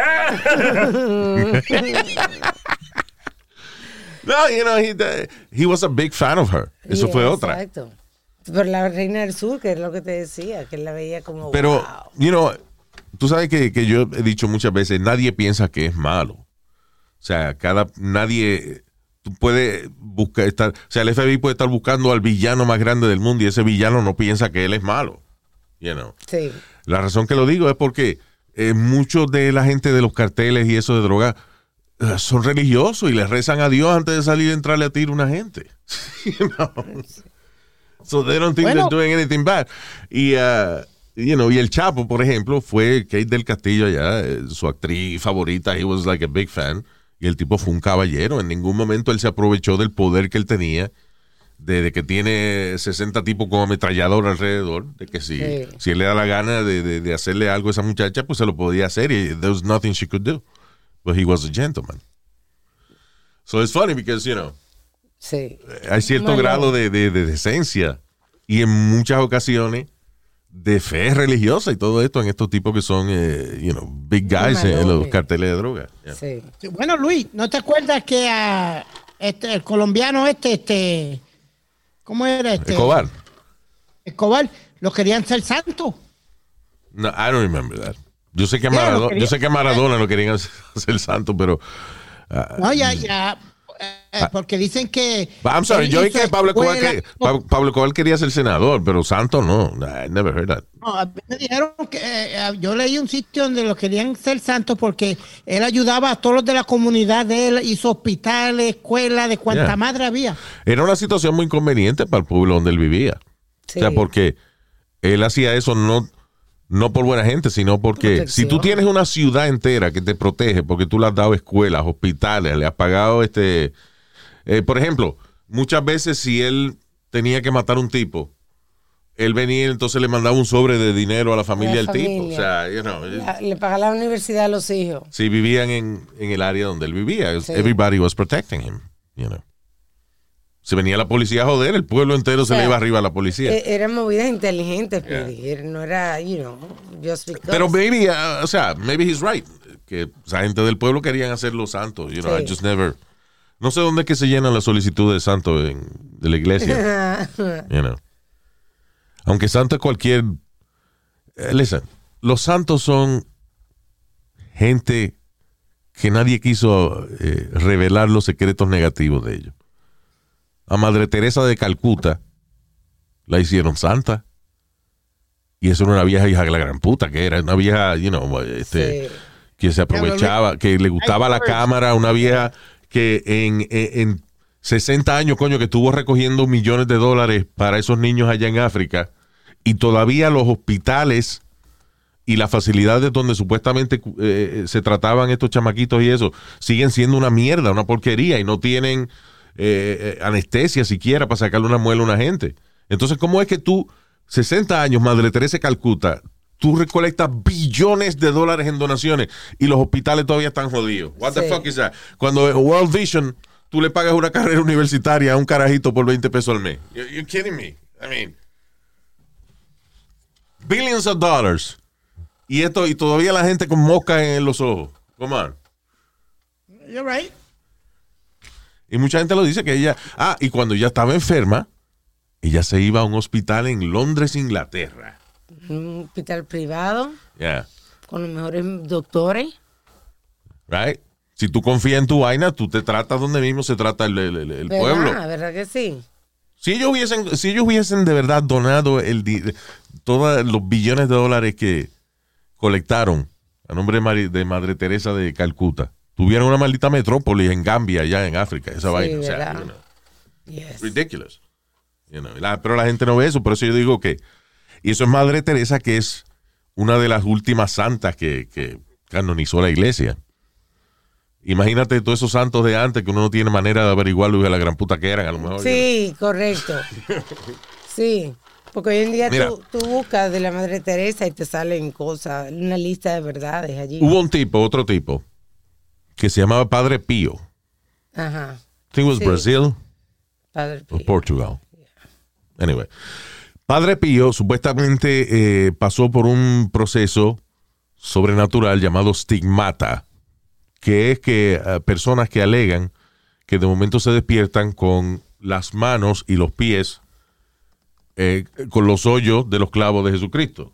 No, you know, he, he was a big fan of her. Eso Yeah, fue otra. Exacto. Pero la reina del sur, que es lo que te decía, que él la veía como. Pero, wow. you know, tú sabes que, que yo he dicho muchas veces, nadie piensa que es malo. O sea, cada, nadie, tú puedes buscar, estar, o sea, el FBI puede estar buscando al villano más grande del mundo y ese villano no piensa que él es malo. You know. Sí. La razón que lo digo es porque eh, muchos de la gente de los carteles y eso de droga eh, son religiosos y le rezan a Dios antes de salir a entrarle a tiro a una gente. <laughs> You know? So they don't think Bueno. they're doing anything bad. Y, uh, you know, y el Chapo, por ejemplo, fue Kate del Castillo allá, eh, su actriz favorita. He was like a big fan. Y el tipo fue un caballero. En ningún momento él se aprovechó del poder que él tenía. De, de que tiene 60 tipos como ametrallador alrededor. De que si, Sí. si él le da la gana de, de- de hacerle algo a esa muchacha, pues se lo podía hacer. Y there was nothing she could do. But he was a gentleman. So it's funny because, you know, Sí. hay cierto Bueno. grado de, de- de decencia y en muchas ocasiones de fe religiosa y todo esto en estos tipos que son, eh, you know, big guys en, en los carteles de droga. Yeah. Sí. Bueno, Luis, ¿no te acuerdas que a este, el colombiano este, este, ¿cómo era este? Escobar. Escobar, lo querían ser santo. No, I don't remember that. Yo sé que a Maradona, yo sé que a Maradona lo querían <laughs> hacer, hacer santo, pero ah, No, ya, ya, eh, porque dicen que. I'm sorry, yo oí que Pablo Escobar, que- Pa- Pablo Escobar quería ser senador, pero santo no. I never heard that. No, a mí me dijeron que eh, yo leí un sitio donde lo querían ser santo porque él ayudaba a todos los de la comunidad de él, hizo hospitales, escuelas, de cuanta Yeah. madre había. Era una situación muy inconveniente para el pueblo donde él vivía. Sí. O sea, porque él hacía eso no, no por buena gente, sino porque Protección. si tú tienes una ciudad entera que te protege, porque tú le has dado escuelas, hospitales, le has pagado este... eh, por ejemplo, muchas veces si él tenía que matar a un tipo, él venía y entonces le mandaba un sobre de dinero a la familia del tipo. O sea, you know, La- le paga la universidad a los hijos. si vivían en, en el área donde él vivía, Sí. everybody was protecting him, you know. Si venía la policía a joder, el pueblo entero se sea, le iba arriba a la policía. Eh, Eran movidas inteligentes, Speedy. Era- No era, you know, just because. Pero maybe, uh, o sea, maybe he's right. Que esa gente del pueblo querían hacerlo santo. You know, Sí. I just never. No sé dónde es que se llenan las solicitudes de santo en, de la iglesia. <laughs> you know. Aunque santo es cualquier. eh, listen, los santos son gente que nadie quiso eh, revelar los secretos negativos de ellos. A Madre Teresa de Calcuta la hicieron santa. Y eso era una vieja hija de la gran puta que era, una vieja, you know, este, Sí. que se aprovechaba, que le gustaba la cámara, una vieja que en, en, en 60 años, coño, que estuvo recogiendo millones de dólares para esos niños allá en África, y todavía los hospitales y las facilidades donde supuestamente eh, se trataban estos chamaquitos y eso, siguen siendo una mierda, una porquería, y no tienen eh, eh, anestesia siquiera para sacarle una muela a una gente. Entonces, ¿cómo es que tú 60 años, Madre Teresa Calcuta, tú recolectas billones de dólares en donaciones y los hospitales todavía están jodidos. What the fuck is that? Cuando World Vision, tú le pagas una <laughs> carrera universitaria a un carajito por 20 pesos al mes. You- You're kidding me. I mean, billions of dollars. Y esto, y todavía la gente con mosca en los ojos. Come on. You're right. Y mucha gente lo dice que ella. Ah, y cuando ella estaba enferma, ella se iba a un hospital en Londres, Inglaterra. Un hospital privado Yeah. con los mejores doctores. Right? Si tú confías en tu vaina, tú te tratas donde mismo se trata el, el- el- ¿Verdad? pueblo. ¿Verdad que sí? Si ellos hubiesen, si ellos hubiesen de verdad donado el todos los billones de dólares que colectaron a nombre de, Mari- de Madre Teresa de Calcuta, tuvieran una maldita metrópolis en Gambia, allá en África, esa Sí, vaina. O sea, ¿verdad? you know, Yes. ridiculous. You know, la- pero la gente no ve eso, por eso yo digo que. Y eso es Madre Teresa, que es una de las últimas santas que, que canonizó la iglesia. Imagínate todos esos santos de antes que uno no tiene manera de averiguarlo de la gran puta que eran, a lo mejor. Sí, correcto. <laughs> Sí, porque hoy en día tú, tú buscas de la Madre Teresa y te salen cosas, una lista de verdades allí. Hubo un tipo, otro tipo, que se llamaba Padre Pío. Ajá, I think it was Sí. Brazil Padre o Pío. Portugal. Anyway. Padre Pío supuestamente eh, pasó por un proceso sobrenatural llamado stigmata, que es que eh, personas que alegan que de momento se despiertan con las manos y los pies eh, con los hoyos de los clavos de Jesucristo.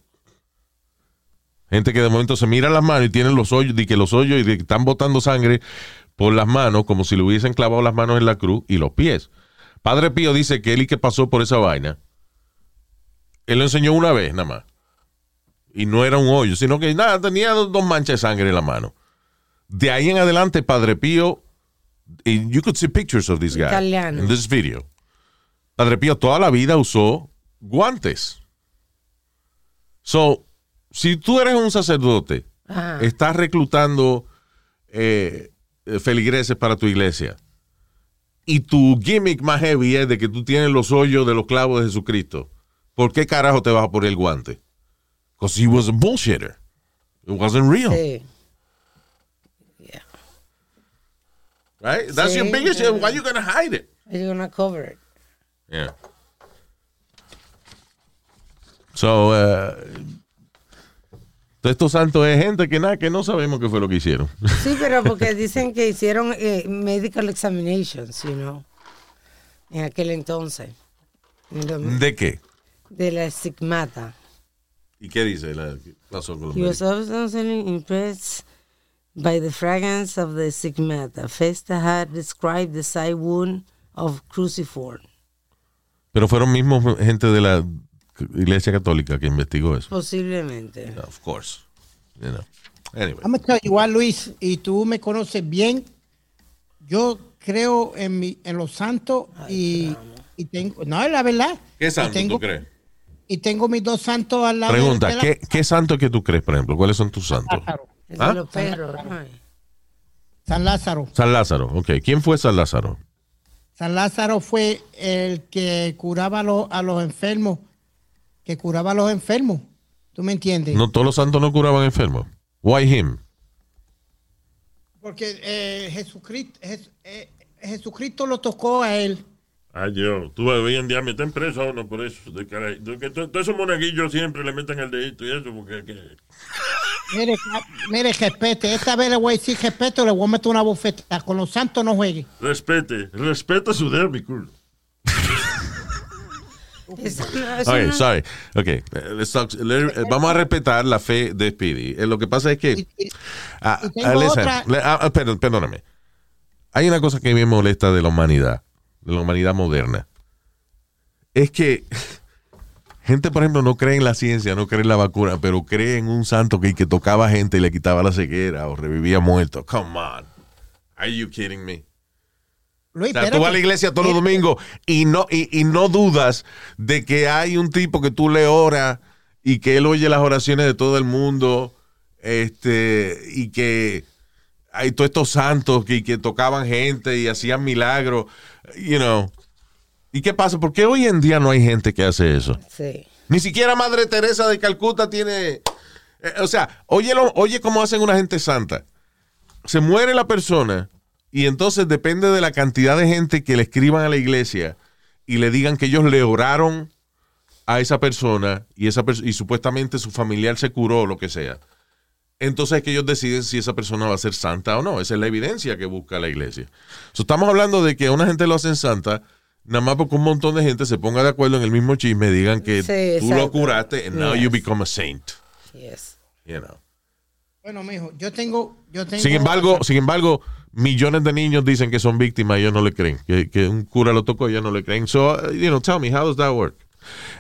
Gente que de momento se mira las manos y tienen los hoyos, y que los hoyos y de están botando sangre por las manos, como si le hubiesen clavado las manos en la cruz y los pies. Padre Pío dice que él y que pasó por esa vaina, él lo enseñó una vez nada más. Y no era un hoyo, sino que nada, tenía dos, dos manchas de sangre en la mano. De ahí en adelante, Padre Pío, y you could see pictures of this guy Italiano. in this video. Padre Pío toda la vida usó guantes. So, si tú eres un sacerdote, Ajá. estás reclutando eh, eh, feligreses para tu iglesia y tu gimmick más heavy es de que tú tienes los hoyos de los clavos de Jesucristo, ¿por qué carajo te vas a poner el guante? Because he was a bullshitter. It wasn't real. Sí. Right? That's Sí, your biggest. yeah. Why you gonna hide it? You're gonna cover it. Yeah. So, uh, estos santos es gente que nada, que no sabemos qué fue lo que hicieron. Sí, pero <laughs> porque dicen que hicieron eh, medical examinations, you know, en aquel entonces. ¿De qué? De la estigmata. ¿Y qué dice? La, ¿qué pasó con los impressed by the fragrance of the stigmata. Festa had described the side wound of cruciform. Pero fueron mismos gente de la iglesia católica que investigó eso. Posiblemente. Of course. You know. Anyway. I'm gonna tell you what, Luis, y tú me conoces bien. Yo creo en mi, en los santos y, y tengo, no es la verdad. ¿Qué santo tengo- tú crees? Y tengo mis dos santos al lado. de- Pregunta, de la- ¿qué, ¿qué santo que tú crees, por ejemplo? ¿Cuáles son tus santos? Lázaro. ¿Ah? San Lázaro. San Lázaro, ok. ¿Quién fue San Lázaro? San Lázaro fue el que curaba a los, a los enfermos, que curaba a los enfermos. ¿Tú me entiendes? No, todos los santos no curaban enfermos. Why him? Porque eh, Jesucristo, Jes- eh, Jesucristo lo tocó a él. Ay, Dios, tú hoy en día meten preso a uno por eso. De caray. De que to- todos esos monaguillos siempre le meten el dedito y eso, porque que- Mire, mire, respete. Esta vez le voy a decir respeto, le voy a meter una bofetada. Con los santos no juegue. respete, respeta su dedo, mi culo. Eso no- eso Ok, no- sorry. Ok, eh, let's talk- le- eh, vamos a respetar la fe de Speedy. Eh, Lo que pasa es que... Y- y- Ah, y ah, listen, otra. le- ah, ah, perdón, perdóname. Hay una cosa que me molesta de la humanidad, de la humanidad moderna. Es que gente, por ejemplo, no cree en la ciencia, no cree en la vacuna, pero cree en un santo que, que tocaba gente y le quitaba la ceguera o revivía muertos. Come on. Are you kidding me? Luis, O sea, tú vas a la iglesia todos los Eh, domingos y no, y, y no dudas de que hay un tipo que tú le oras y que él oye las oraciones de todo el mundo este, y que hay todos estos santos que, que tocaban gente y hacían milagros, you know. ¿Y qué pasa? ¿Por qué hoy en día no hay gente que hace eso? Sí. Ni siquiera Madre Teresa de Calcuta tiene... eh, o sea, oye, lo- oye cómo hacen una gente santa. Se muere la persona y entonces depende de la cantidad de gente que le escriban a la iglesia y le digan que ellos le oraron a esa persona y, esa pers- y supuestamente su familiar se curó o lo que sea. Entonces es que ellos deciden si esa persona va a ser santa o no. Esa es la evidencia que busca la iglesia. So, estamos hablando de que a una gente lo hacen santa, nada más porque un montón de gente se ponga de acuerdo en el mismo chisme, digan que Sí, tú lo curaste and now you become a saint. Yes. You know. Bueno, mijo, yo tengo, yo tengo. Sin embargo, sin embargo, millones de niños dicen que son víctimas y ellos no le creen. Que, que un cura lo tocó y ellos no le creen. So, uh, you know, tell me, how does that work?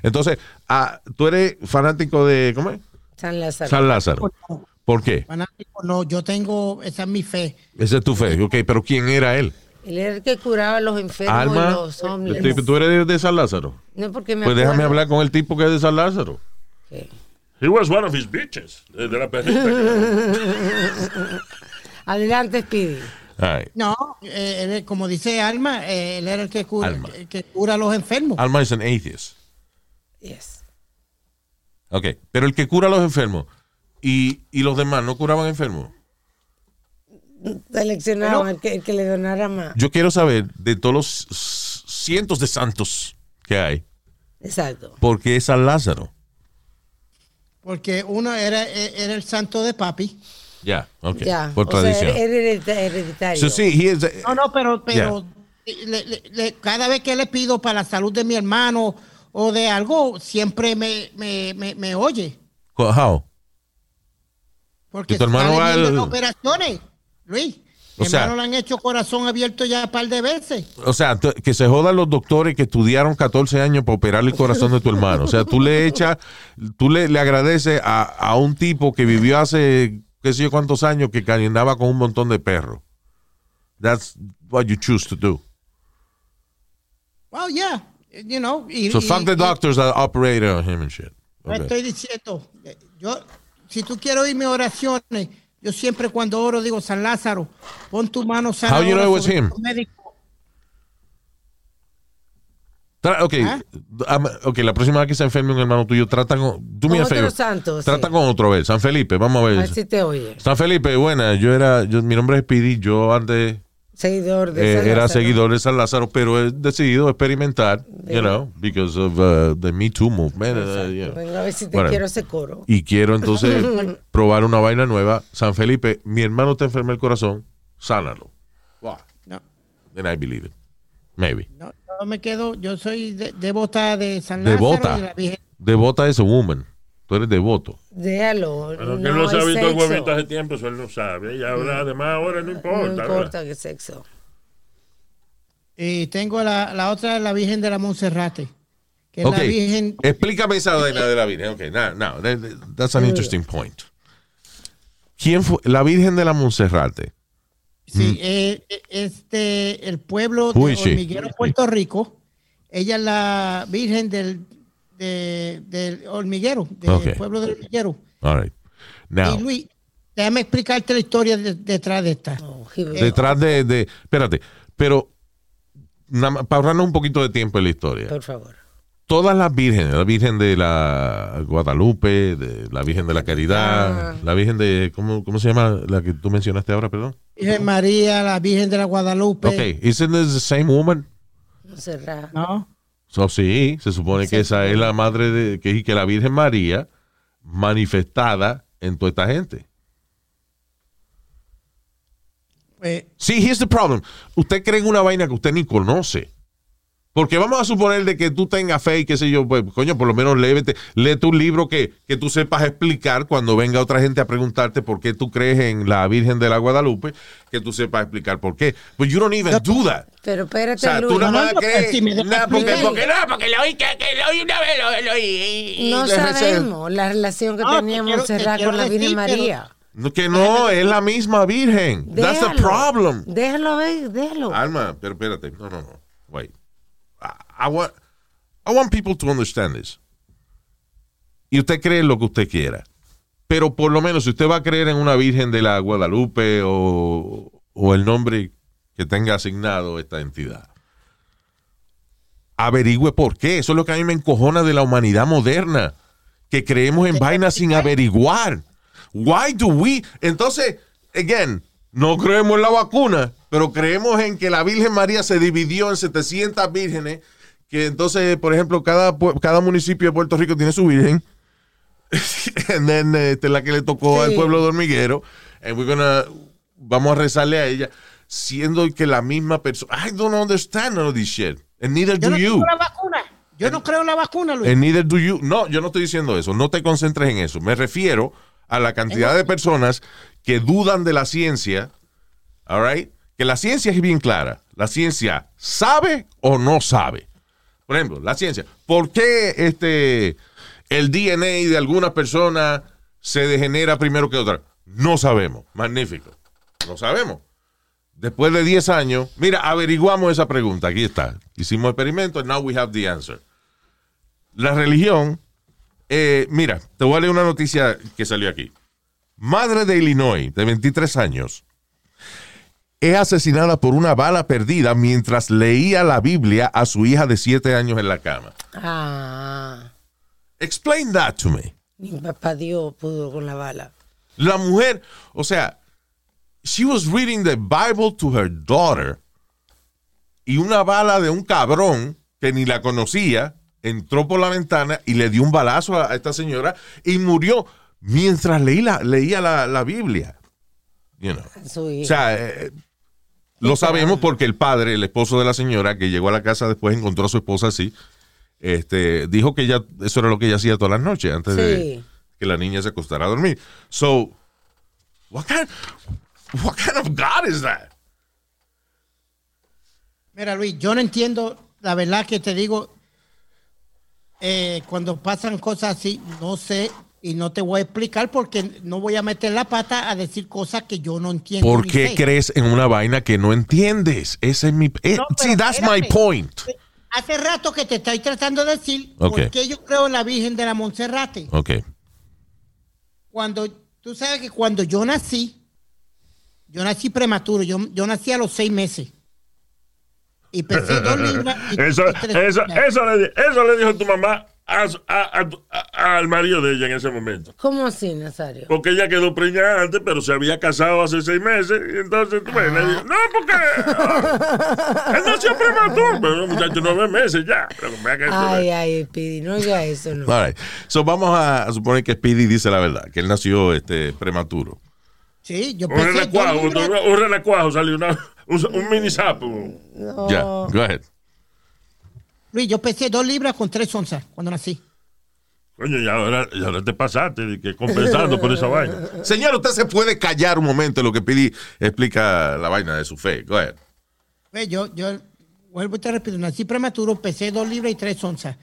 Entonces, ah, tú eres fanático de, ¿cómo es? San Lázaro. San Lázaro. ¿Por qué? fanático, no, yo tengo, esa es mi fe. Esa es tu fe. Ok, pero ¿quién era él? Él era el que curaba a los enfermos y Alma, los hombres. tú eres de, de San Lázaro. No porque me Pues déjame hablar con el tipo que es de San Lázaro. que- He was one of his bitches. De de la perrita. que- <laughs> Adelante, Speedy. All right. No, eh, como dice Alma, eh, él era el que cura, Alma. el que cura a los enfermos. Alma es an atheist. Yes. Ok, pero el que cura a los enfermos y, y los demás no curaban enfermos. Seleccionaron el que, el que le donara más. Yo quiero saber de todos los cientos de santos que hay, Exacto. ¿por qué es San Lázaro? Porque uno era, era el santo de papi. Ya, ok, Ya. por o sea, tradición. era heredita- hereditario. So, sí, he is- No, no, pero, pero le- le- le- cada vez que le pido para la salud de mi hermano o de algo, siempre me, me, me, me oye. how? Porque ¿Y tu hermano sale va al- operaciones, Luis. O Mi sea- hermano le han hecho corazón abierto ya un par de veces. O sea, que se jodan los doctores que estudiaron 14 años para operar el corazón de tu hermano. O sea, tú le echas, tú le, le agradeces a, a un tipo que vivió hace qué sé yo cuántos años que caminaba con un montón de perros. That's what you choose to do. Well, yeah, you know. Y, So y- fuck the y- doctors that operated on him and shit. Okay. estoy diciendo, yo, si tú quieres oír mis oraciones, yo siempre cuando oro digo, San Lázaro, pon tu mano How you know it was sobre him? tu médico". Tra- ok, ¿Ah? ok, la próxima vez que se enferme un hermano tuyo, trata con. Do me santo, Trata sí. con otro, a ver. San Felipe, vamos a A ver. ver si te oye. San Felipe, buena, yo era, yo, mi nombre es Pidi, yo antes Seguidor de eh, San era Lázaro. seguidor de San Lázaro, pero he decidido experimentar, you know, because of uh, the Me Too movement. uh, you know. Venga a ver si te quiero ese coro. Y quiero entonces <laughs> probar una vaina nueva. San Felipe, mi hermano te enferma el corazón, sánalo. No, Then I believe it. Maybe. no, yo me quedo, yo soy de- devota de San Lázaro Devota. Devota es a woman. Tú eres devoto. Déjalo. Pero que no él no se ha visto el huevito hace tiempo, eso él no sabe. Y ahora, además, ahora no importa. No ¿verdad? importa qué sexo. Y tengo la, la otra, la Virgen de la Monserrate. Que la Virgen, Explícame esa vaina de la Virgen. Ok, now, now, that- that's an interesting point. ¿Quién fue? La Virgen de la Monserrate. sí, eh, eh, este, el pueblo de? Hormiguero, Puerto Rico. Ella es la Virgen del, de- del hormiguero, del pueblo del hormiguero. All right. Now, Y Luis, déjame explicarte la historia de- detrás de esta. No, he- detrás de, de. Espérate, pero para ahorrarnos un poquito de tiempo en la historia. Por favor. Todas las vírgenes, la Virgen de la Guadalupe, de la Virgen de la Caridad, Ah. la Virgen de. ¿cómo, ¿Cómo se llama la que tú mencionaste ahora, perdón? Virgen María, la Virgen de la Guadalupe. Ok, ¿isn't this the same woman? Será. Sí, se supone que esa es la madre de. que, que la Virgen María manifestada en toda esta gente. Pues, Sí, here's the problem. Usted cree en una vaina que usted ni conoce. Porque vamos a suponer de que tú tengas fe y qué sé yo, pues, coño, por lo menos léete, léete un libro que, que tú sepas explicar cuando venga otra gente a preguntarte por qué tú crees en la Virgen de la Guadalupe, que tú sepas explicar por qué. But you don't even do that. Pero O espérate, sea, tú Luis. nada no, más no, crees. si porque, porque no, porque lo oí, que, que lo oí una vez, lo, oí. No sabemos la relación que No, te tenía quiero- te con la Virgen decir, pero- María. No, que no, es la misma Virgen. That's the Déjalo. problem. Déjalo ver, déjalo. Alma, pero espérate. No, no, no. I want, I want people to understand this. Y usted cree lo que usted quiera. Pero por lo menos, si usted va a creer en una Virgen de la Guadalupe o, o el nombre que tenga asignado esta entidad, averigüe por qué. Eso es lo que a mí me encojona de la humanidad moderna, que creemos en vainas sin averiguar. Why do we? Entonces, again, no creemos en la vacuna, pero creemos en que la Virgen María se dividió en 700 vírgenes, que entonces, por ejemplo, cada, cada municipio de Puerto Rico tiene su virgen. <laughs> And then, este, la que le tocó al pueblo de Hormiguero. And we're gonna, vamos a rezarle a ella, siendo que la misma persona. I don't understand of this shit. And neither Yo do no you. la vacuna. Yo no creo en la vacuna, Luis. And neither do you. No, yo no estoy diciendo eso. No te concentres en eso. Me refiero a la cantidad de personas que dudan de la ciencia. All right? Que la ciencia es bien clara. La ciencia sabe o no sabe. Por ejemplo, la ciencia. ¿Por qué este, el DNA de alguna persona se degenera primero que otra? No sabemos. Magnífico. No sabemos. Después de 10 años, mira, averiguamos esa pregunta. Aquí está. Hicimos experimento and now we have the answer. La religión, eh, mira, te voy a leer una noticia que salió aquí. Madre de Illinois, de 23 años, es asesinada por una bala perdida mientras leía la Biblia a su hija de 7 años en la cama. Ah, Explain that to me. mi papá Dios pudo con la bala. La mujer, o sea, she was reading the Bible to her daughter y una bala de un cabrón que ni la conocía entró por la ventana y le dio un balazo a, esta señora y murió mientras leí la- leía la, la Biblia. You know. O sea, eh, lo sabemos porque el padre, el esposo de la señora, que llegó a la casa después encontró a su esposa así, este, dijo que ella, eso era lo que ella hacía todas las noches antes de que la niña se acostara a dormir. So, what kind, what kind of God is that? Mira, Luis, yo no entiendo, la verdad que te digo, eh, cuando pasan cosas así, no sé y no te voy a explicar porque no voy a meter la pata a decir cosas que yo no entiendo. ¿Por qué crees en una vaina que no entiendes? Ese es mi. eh, No, see, that's my point. Hace rato que te estoy tratando de decir Ok. por qué yo creo en la Virgen de la Monserrate. Ok. Cuando, tú sabes que cuando yo nací, yo nací prematuro, yo, yo nací a los seis meses. Y pesé dos <laughs> libras. y- Eso, y tres eso, libras. eso, le, eso le dijo tu mamá a su- a- a tu- a- al marido de ella en ese momento. ¿Cómo así, Nazario? Porque ella quedó preñada antes, pero se había casado hace seis meses. Y entonces tú ves, le dijo, no, porque ah, <laughs> él nació prematuro. Pero el muchacho nueve meses ya. Pero que eso Ay, ay, Pidi, no diga eso, no. All right. So, vamos a, a suponer que Speedy dice la verdad, que él nació este, prematuro. Sí, yo un pesé dos renacuajo, un, un renacuajo salió una, un, un mini sapo. No. Ya, go ahead. Luis, yo pesé dos libras con tres onzas cuando nací. Coño, y ahora, y ahora te pasaste de que compensando por esa vaina. <laughs> Señor, usted se puede callar un momento en lo que Speedy explica la vaina de su fe. Go ahead. Pues yo, yo vuelvo y te repito, nací prematuro, pesé dos libras y tres onzas.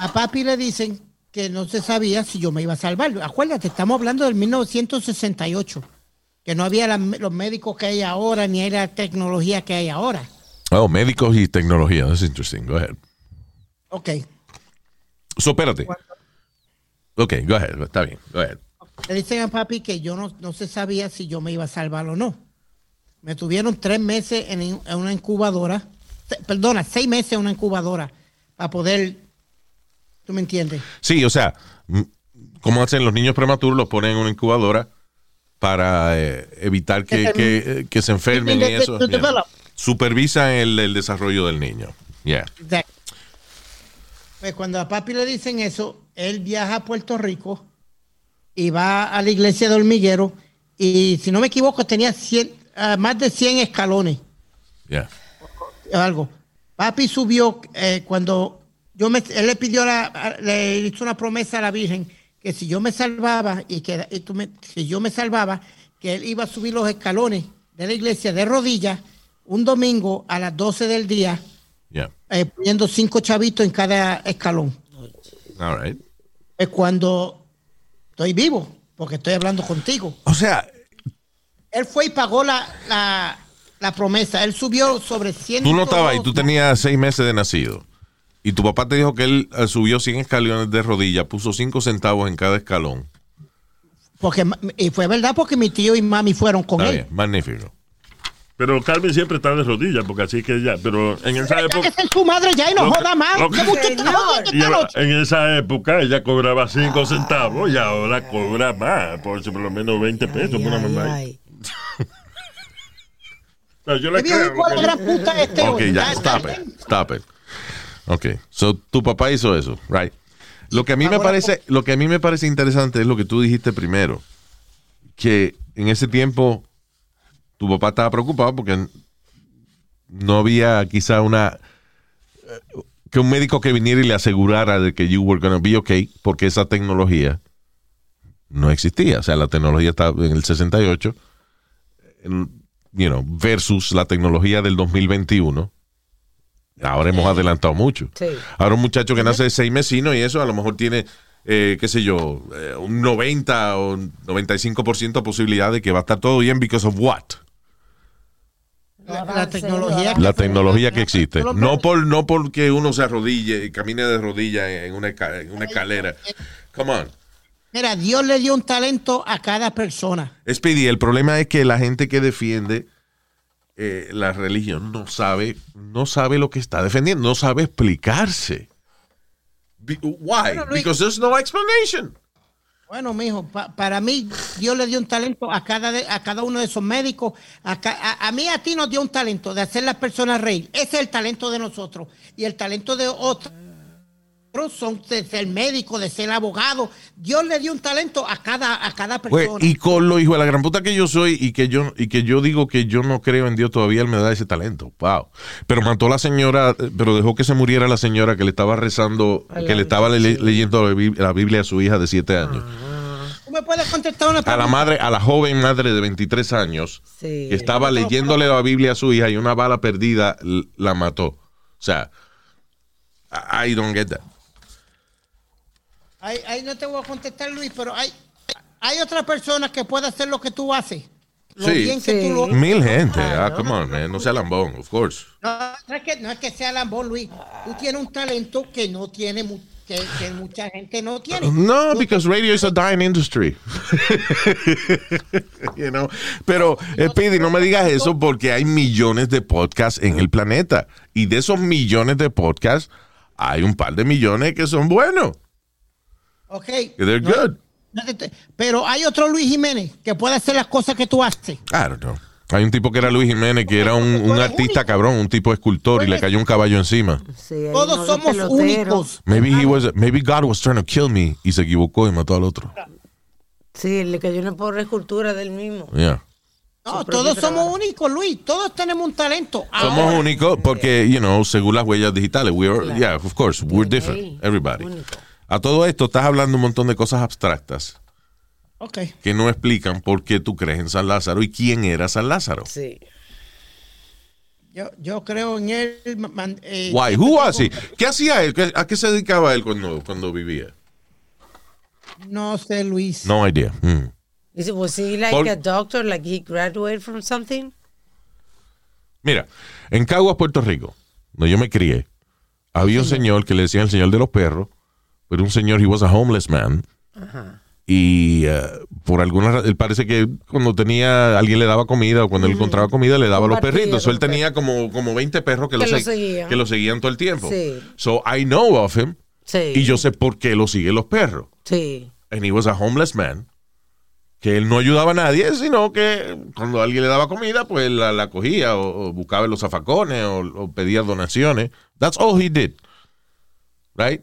A papi le dicen que no se sabía si yo me iba a salvar. Acuérdate, estamos hablando del 1968, que no había la- los médicos que hay ahora, ni hay la tecnología que hay ahora. Oh, médicos y tecnología. That's interesting. Go ahead. Ok. So, espérate. Ok, go ahead. Está bien. Go ahead. Le dicen a papi que yo no, no se sabía si yo me iba a salvar o no. Me tuvieron tres meses en, en una incubadora, perdona, seis meses en una incubadora para poder, ¿tú me entiendes? Sí, o sea, como hacen los niños prematuros, los ponen en una incubadora para eh, evitar que, Que que, se enfermen y eso. Supervisan el, el desarrollo del niño. Yeah. Exacto. Pues cuando a papi le dicen eso, él viaja a Puerto Rico y va a la iglesia de Hormiguero y si no me equivoco tenía 100, ah, más de 100 escalones. Yeah. algo. Papi subió eh, cuando yo me, él le pidió la, le hizo una promesa a la Virgen que si yo me salvaba y que y tú me- si yo me salvaba que él iba a subir los escalones de la iglesia de rodillas un domingo a las 12 del día Yeah. eh, poniendo cinco chavitos en cada escalón. All right. Es cuando estoy vivo porque estoy hablando contigo. O sea, Él fue y pagó la, la, la promesa. Él subió sobre 100. tú no estabas ahí, tú tenías seis meses de nacido. Y tu papá te dijo que él eh, subió 100 escalones de rodilla, puso 5 centavos en cada escalón. Porque, y fue verdad porque mi tío y mami fueron con Está él. bien, magnífico. Pero Carmen siempre está de rodillas, porque así que ya. Pero en esa época. Esa es su madre ya y no joda más. lo que- en esa época ella cobraba 5 centavos y ahora cobra más, por, por lo menos 20 pesos por una Ay, mamá. ay. <laughs> No, yo creo. la gran puta este. Ok, hoy. ya, stop it. Stop it. Ok, so tu papá hizo eso, right? Lo que a mí me parece, lo que a mí me parece interesante es lo que tú dijiste primero, que en ese tiempo tu papá estaba preocupado porque no había quizá una eh, que un médico que viniera y le asegurara de que you were gonna be okay, porque esa tecnología no existía, o sea, la tecnología estaba en el 68 en- you know, versus la tecnología del 2021. Ahora hemos adelantado mucho. Sí. Ahora un muchacho que nace de seis mesinos y eso a lo mejor tiene, eh, qué sé yo, eh, un 90 o un 95% de posibilidad de que va a estar todo bien because of what? La, la tecnología. La tecnología que existe. No por- no porque uno se arrodille y camine de rodillas en una, esca- en una escalera. Come on. Mira, Dios le dio un talento a cada persona. Speedy, el problema es que la gente que defiende eh, la religión no sabe, no sabe lo que está defendiendo, no sabe explicarse. Be- why? Bueno, Luis- Because there's no explanation. Bueno, mijo, pa- para mí Dios le dio un talento a cada de- a cada uno de esos médicos. A, a- a mí a ti nos dio un talento de hacer las personas reír. Ese es el talento de nosotros. Y el talento de otros son de ser médico, de ser abogado. Dios le dio un talento a cada a cada persona. y con lo hijo de la gran puta que yo soy y que yo y que yo digo que yo no creo en Dios todavía él me da ese talento. Wow. Pero mató a la señora, pero dejó que se muriera la señora que le estaba rezando, que le estaba le- leyendo la Bib- la Biblia a su hija de siete años. ¿Tú me puedes contestar una A la pregunta? madre, a la joven madre de 23 años, Sí. que estaba leyéndole la Biblia a su hija y una bala perdida la mató. O sea, I don't get that. Ahí, ahí no te voy a contestar, Luis, pero hay, hay otra persona que puede hacer lo que tú haces. Lo Sí. bien que Sí. tú lo Mil gente. Ah, come on, man. No sea lambón, of course. No, no es que, no es que sea lambón, Luis. Tú tienes un talento que no tiene, que, que mucha gente no tiene. No, because radio is a dying industry. <laughs> you know? Pero, Speedy, no me digas eso porque hay millones de podcasts en el planeta. Y de esos millones de podcasts, hay un par de millones que son buenos. Ok. They're No- good. no te- pero hay otro Luis Jiménez que puede hacer las cosas que tú haces. I don't know. Hay un tipo que era Luis Jiménez, que era un, artista único. cabrón, un tipo escultor, y le cayó un caballo encima. Sí, Todos somos únicos. Maybe he was, maybe God was trying to kill me y se equivocó y mató al otro. Sí, le cayó una pobre escultura del mismo. Yeah. No, todos somos únicos, Luis. Todos tenemos un talento. Somos Ahora, únicos porque, you know, según las huellas digitales, we are, yeah, of course, we're different, Sí, everybody. único. A todo esto estás hablando un montón de cosas abstractas Ok. que no explican por qué tú crees en San Lázaro y quién era San Lázaro. Sí. Yo, yo creo en él. man- eh, Why? Who was he? ¿Qué hacía él? ¿Qué- ¿A qué se dedicaba él cuando, cuando vivía? No sé, Luis. No idea. Hmm. Is it, was he like Por- a doctor, like he graduated from something? Mira, en Caguas, Puerto Rico, donde yo me crié, había un señor que le decían el señor de los perros, pero un señor, he was a homeless man. Y eh, por alguna razón, él parece que cuando tenía, alguien le daba comida o cuando él encontraba comida, le daba a los perritos. So, él tenía como, como 20 perros que, Que lo, lo se- seguían. que lo seguían todo el tiempo. Sí. So I know of him Sí. y yo sé por qué lo siguen los perros. Sí. And he was a homeless man. Que él no ayudaba a nadie, sino que cuando alguien le daba comida, pues la, la cogía o, o buscaba en los zafacones o, o pedía donaciones. That's all he did. Right?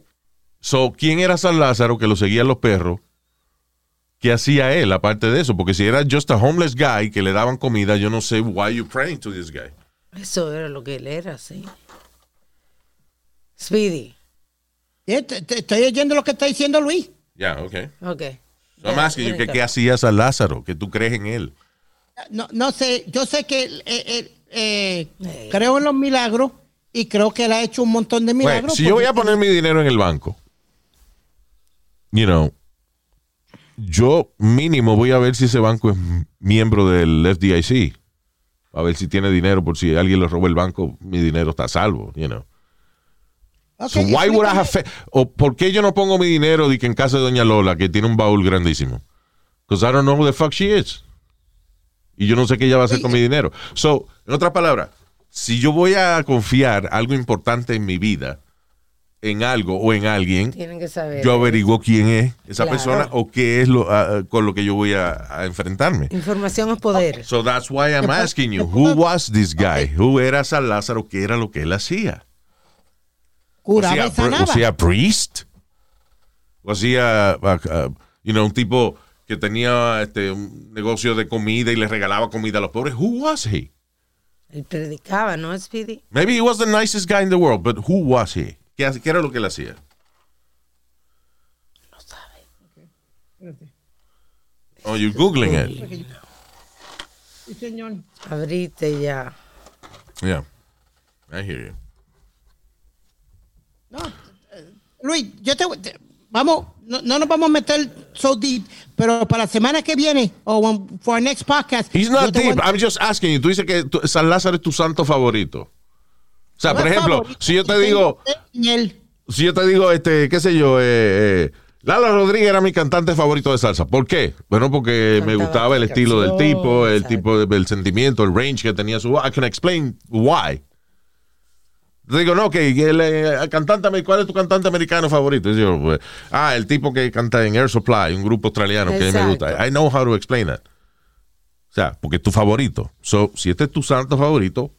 So, ¿quién era San Lázaro que lo seguían los perros? ¿Qué hacía él aparte de eso? Porque si era just a homeless guy que le daban comida, yo no sé why you praying to this guy. Eso era lo que él era, sí. Speedy. Eh, estoy oyendo lo que está diciendo Luis. Yeah, okay. Ok. So I'm asking you, ¿qué, qué hacía San Lázaro? Que tú crees en él. No, no sé, yo sé que él, eh, eh, Eh. creo en los milagros y creo que él ha hecho un montón de Bueno, milagros. si yo voy a poner mi dinero en el banco, you know, yo mínimo voy a ver si ese banco es miembro del FDIC. A ver si tiene dinero por si alguien le robó el banco, mi dinero está a salvo, you know. Ok, So why would I have o por qué yo no pongo mi dinero de que en casa de doña Lola que tiene un baúl grandísimo? Because I don't know who the fuck she is. Y yo no sé qué ella va a hacer con mi dinero. So, en otras palabras, si yo voy a confiar algo importante en mi vida, en algo o en alguien, Tienen que saber. yo averiguo quién es esa Claro. persona o qué es lo ah, con lo que yo voy a, a enfrentarme. Información es poder. So that's why I'm asking you, who was this guy? Who era San Lázaro? ¿Qué era lo que él hacía? Curaba was he a, pri- sanaba. was he a priest? Was he a- a- you know, un tipo que tenía este, un negocio de comida y le regalaba comida a los pobres? Who was he? Él predicaba, ¿no, Speedy? Maybe he was the nicest guy in the world, but who was he? ¿Qué, hace- qué era lo que él hacía? Oh, you're Googling it. Sí, señor. Abrite ya. Yeah. I hear you. No, eh, Luis, yo te, te- vamos, no, no nos vamos a meter so deep, pero para la semana que viene o for our next podcast. He's not deep. a- I'm just asking you. Tú dices que San Lázaro es tu santo favorito. O sea, no por ejemplo, favorito, si yo te digo, si yo te digo, este, qué sé yo, eh, eh, Lala Rodríguez era mi cantante favorito de salsa. ¿Por qué? Bueno, porque me gustaba el estilo del tipo, el exacto. tipo, de- el sentimiento, el range que tenía su. I can explain why. Digo, no, que el, eh, el cantante, ¿cuál es tu cantante americano favorito? Y yo, pues, ah, el tipo que canta en Air Supply, un grupo australiano que a mí me gusta. I know how to explain that. O sea, porque es tu favorito. So, si este es tu santo favorito,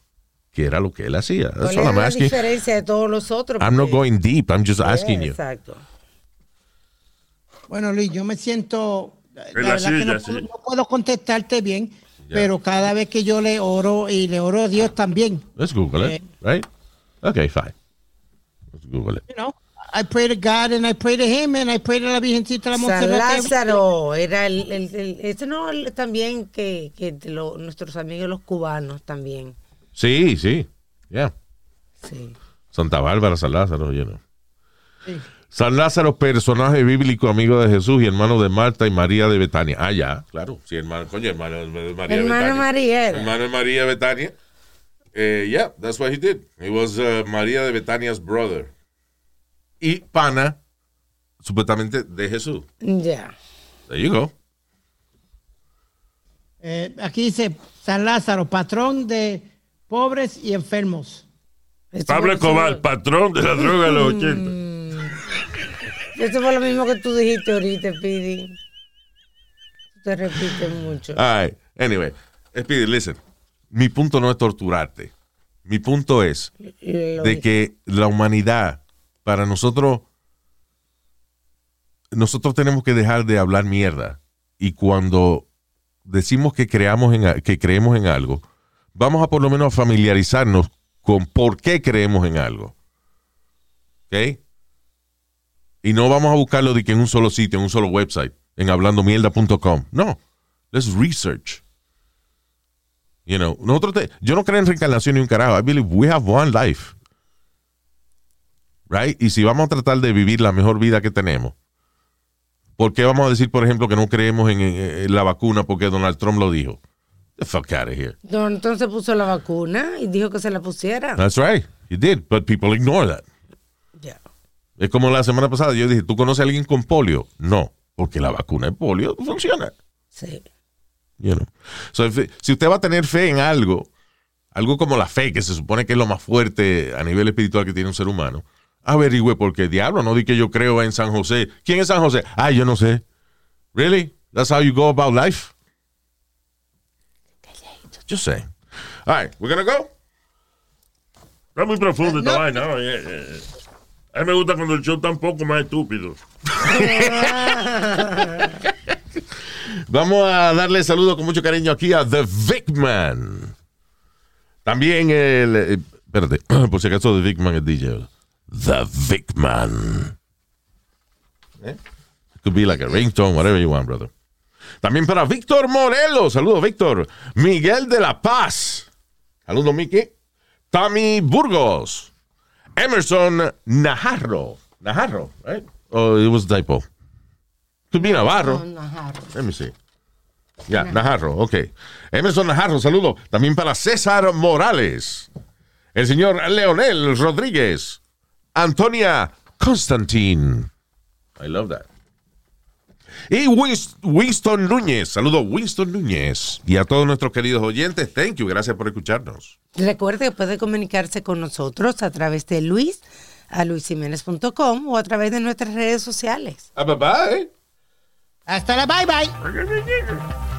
¿qué era lo que él hacía? That's ¿Cuál es I'm la asking. diferencia de todos los otros? I'm not going deep. I'm just asking you. Exacto. Bueno, Luis, yo me siento. La la verdad que no, puedo, no puedo contestarte bien, pero cada vez que yo le oro y le oro a Dios también. Let's Google it, Eh. right? Okay, fine. Let's Google it. You know, I pray to God and I pray to Him and I pray to la Virgencita la San. Lázaro era el, el, el- este no el- también que, que lo- nuestros amigos los cubanos también. Sí, sí. Yeah. Sí. Santa Bárbara, San Lázaro, you know. Sí. San Lázaro, personaje bíblico, amigo de Jesús y hermano de Marta y María de Betania. Ah, ya, claro. Sí, hermano, coño, hermano de María de Hermano Betania. María. Hermano de María de Betania. Eh, yeah, that's what he did. He was uh, María de Betania's brother. Y pana, supuestamente, de Jesús. Ya. There you go. Eh, aquí dice San Lázaro, patrón de pobres y enfermos. Pablo Escobar, patrón de la droga de los 80. <laughs> Esto fue lo mismo que tú dijiste ahorita, Pidi. Te repites mucho. All right. Anyway, Speedy, listen. Mi punto no es torturarte. Mi punto es Lo- de que la humanidad, para nosotros, nosotros tenemos que dejar de hablar mierda. Y cuando decimos que, creamos en, que creemos en algo, vamos a por lo menos familiarizarnos con por qué creemos en algo. ¿Ok? Y no vamos a buscarlo de que en un solo sitio, en un solo website, en hablandomierda.com. No. Let's research. You know, nosotros yo no creo en reencarnación ni un carajo. I believe we have one life. Right? Y si vamos a tratar de vivir la mejor vida que tenemos, ¿por qué vamos a decir, por ejemplo, que no creemos en la vacuna porque Donald Trump lo dijo? The fuck out of here. No, Entonces puso la vacuna y dijo que se la pusiera. That's right. He did, but people ignore that. Ya. Es como la semana pasada, yo dije, ¿tú conoces a alguien con polio? No, porque la vacuna de polio funciona. Sí. You know. So, if- si usted va a tener fe en algo, algo como la fe, que se supone que es lo más fuerte a nivel espiritual que tiene un ser humano, averigüe por qué diablo. No di que yo creo en San José. ¿Quién es San José? Ah, yo no sé. Really? That's how you go about life? Just say. All right, we're gonna go. Está muy profundo esta No. vaina. ¿no? Eh, eh, A mí me gusta cuando el show está un poco más estúpido. <laughs> Vamos a darle saludo con mucho cariño aquí a The Vic Man. También el. eh, espérate, <clears throat> por si acaso The Vic Man es DJ. The Vic Man. Eh? It could be like a ringtone, whatever you want, brother. También para Víctor Morelos. Saludos, Víctor. Miguel de la Paz. Saludos, Miki. Tommy Burgos. Emerson Najarro. Najarro, right? Oh, it was a typo. Could be Navarro. Let me see. Ya, Najarro, ok. Emerson Najarro, saludo. También para César Morales. El señor Leonel Rodríguez. Antonia Constantine. I love that. Y Wins- Winston Núñez. Saludos, Winston Núñez. Y a todos nuestros queridos oyentes, thank you. Gracias por escucharnos. Recuerde que puede comunicarse con nosotros a través de Luis a luisiménez.com o a través de nuestras redes sociales. Ah, bye bye. Hasta la bye bye. <laughs>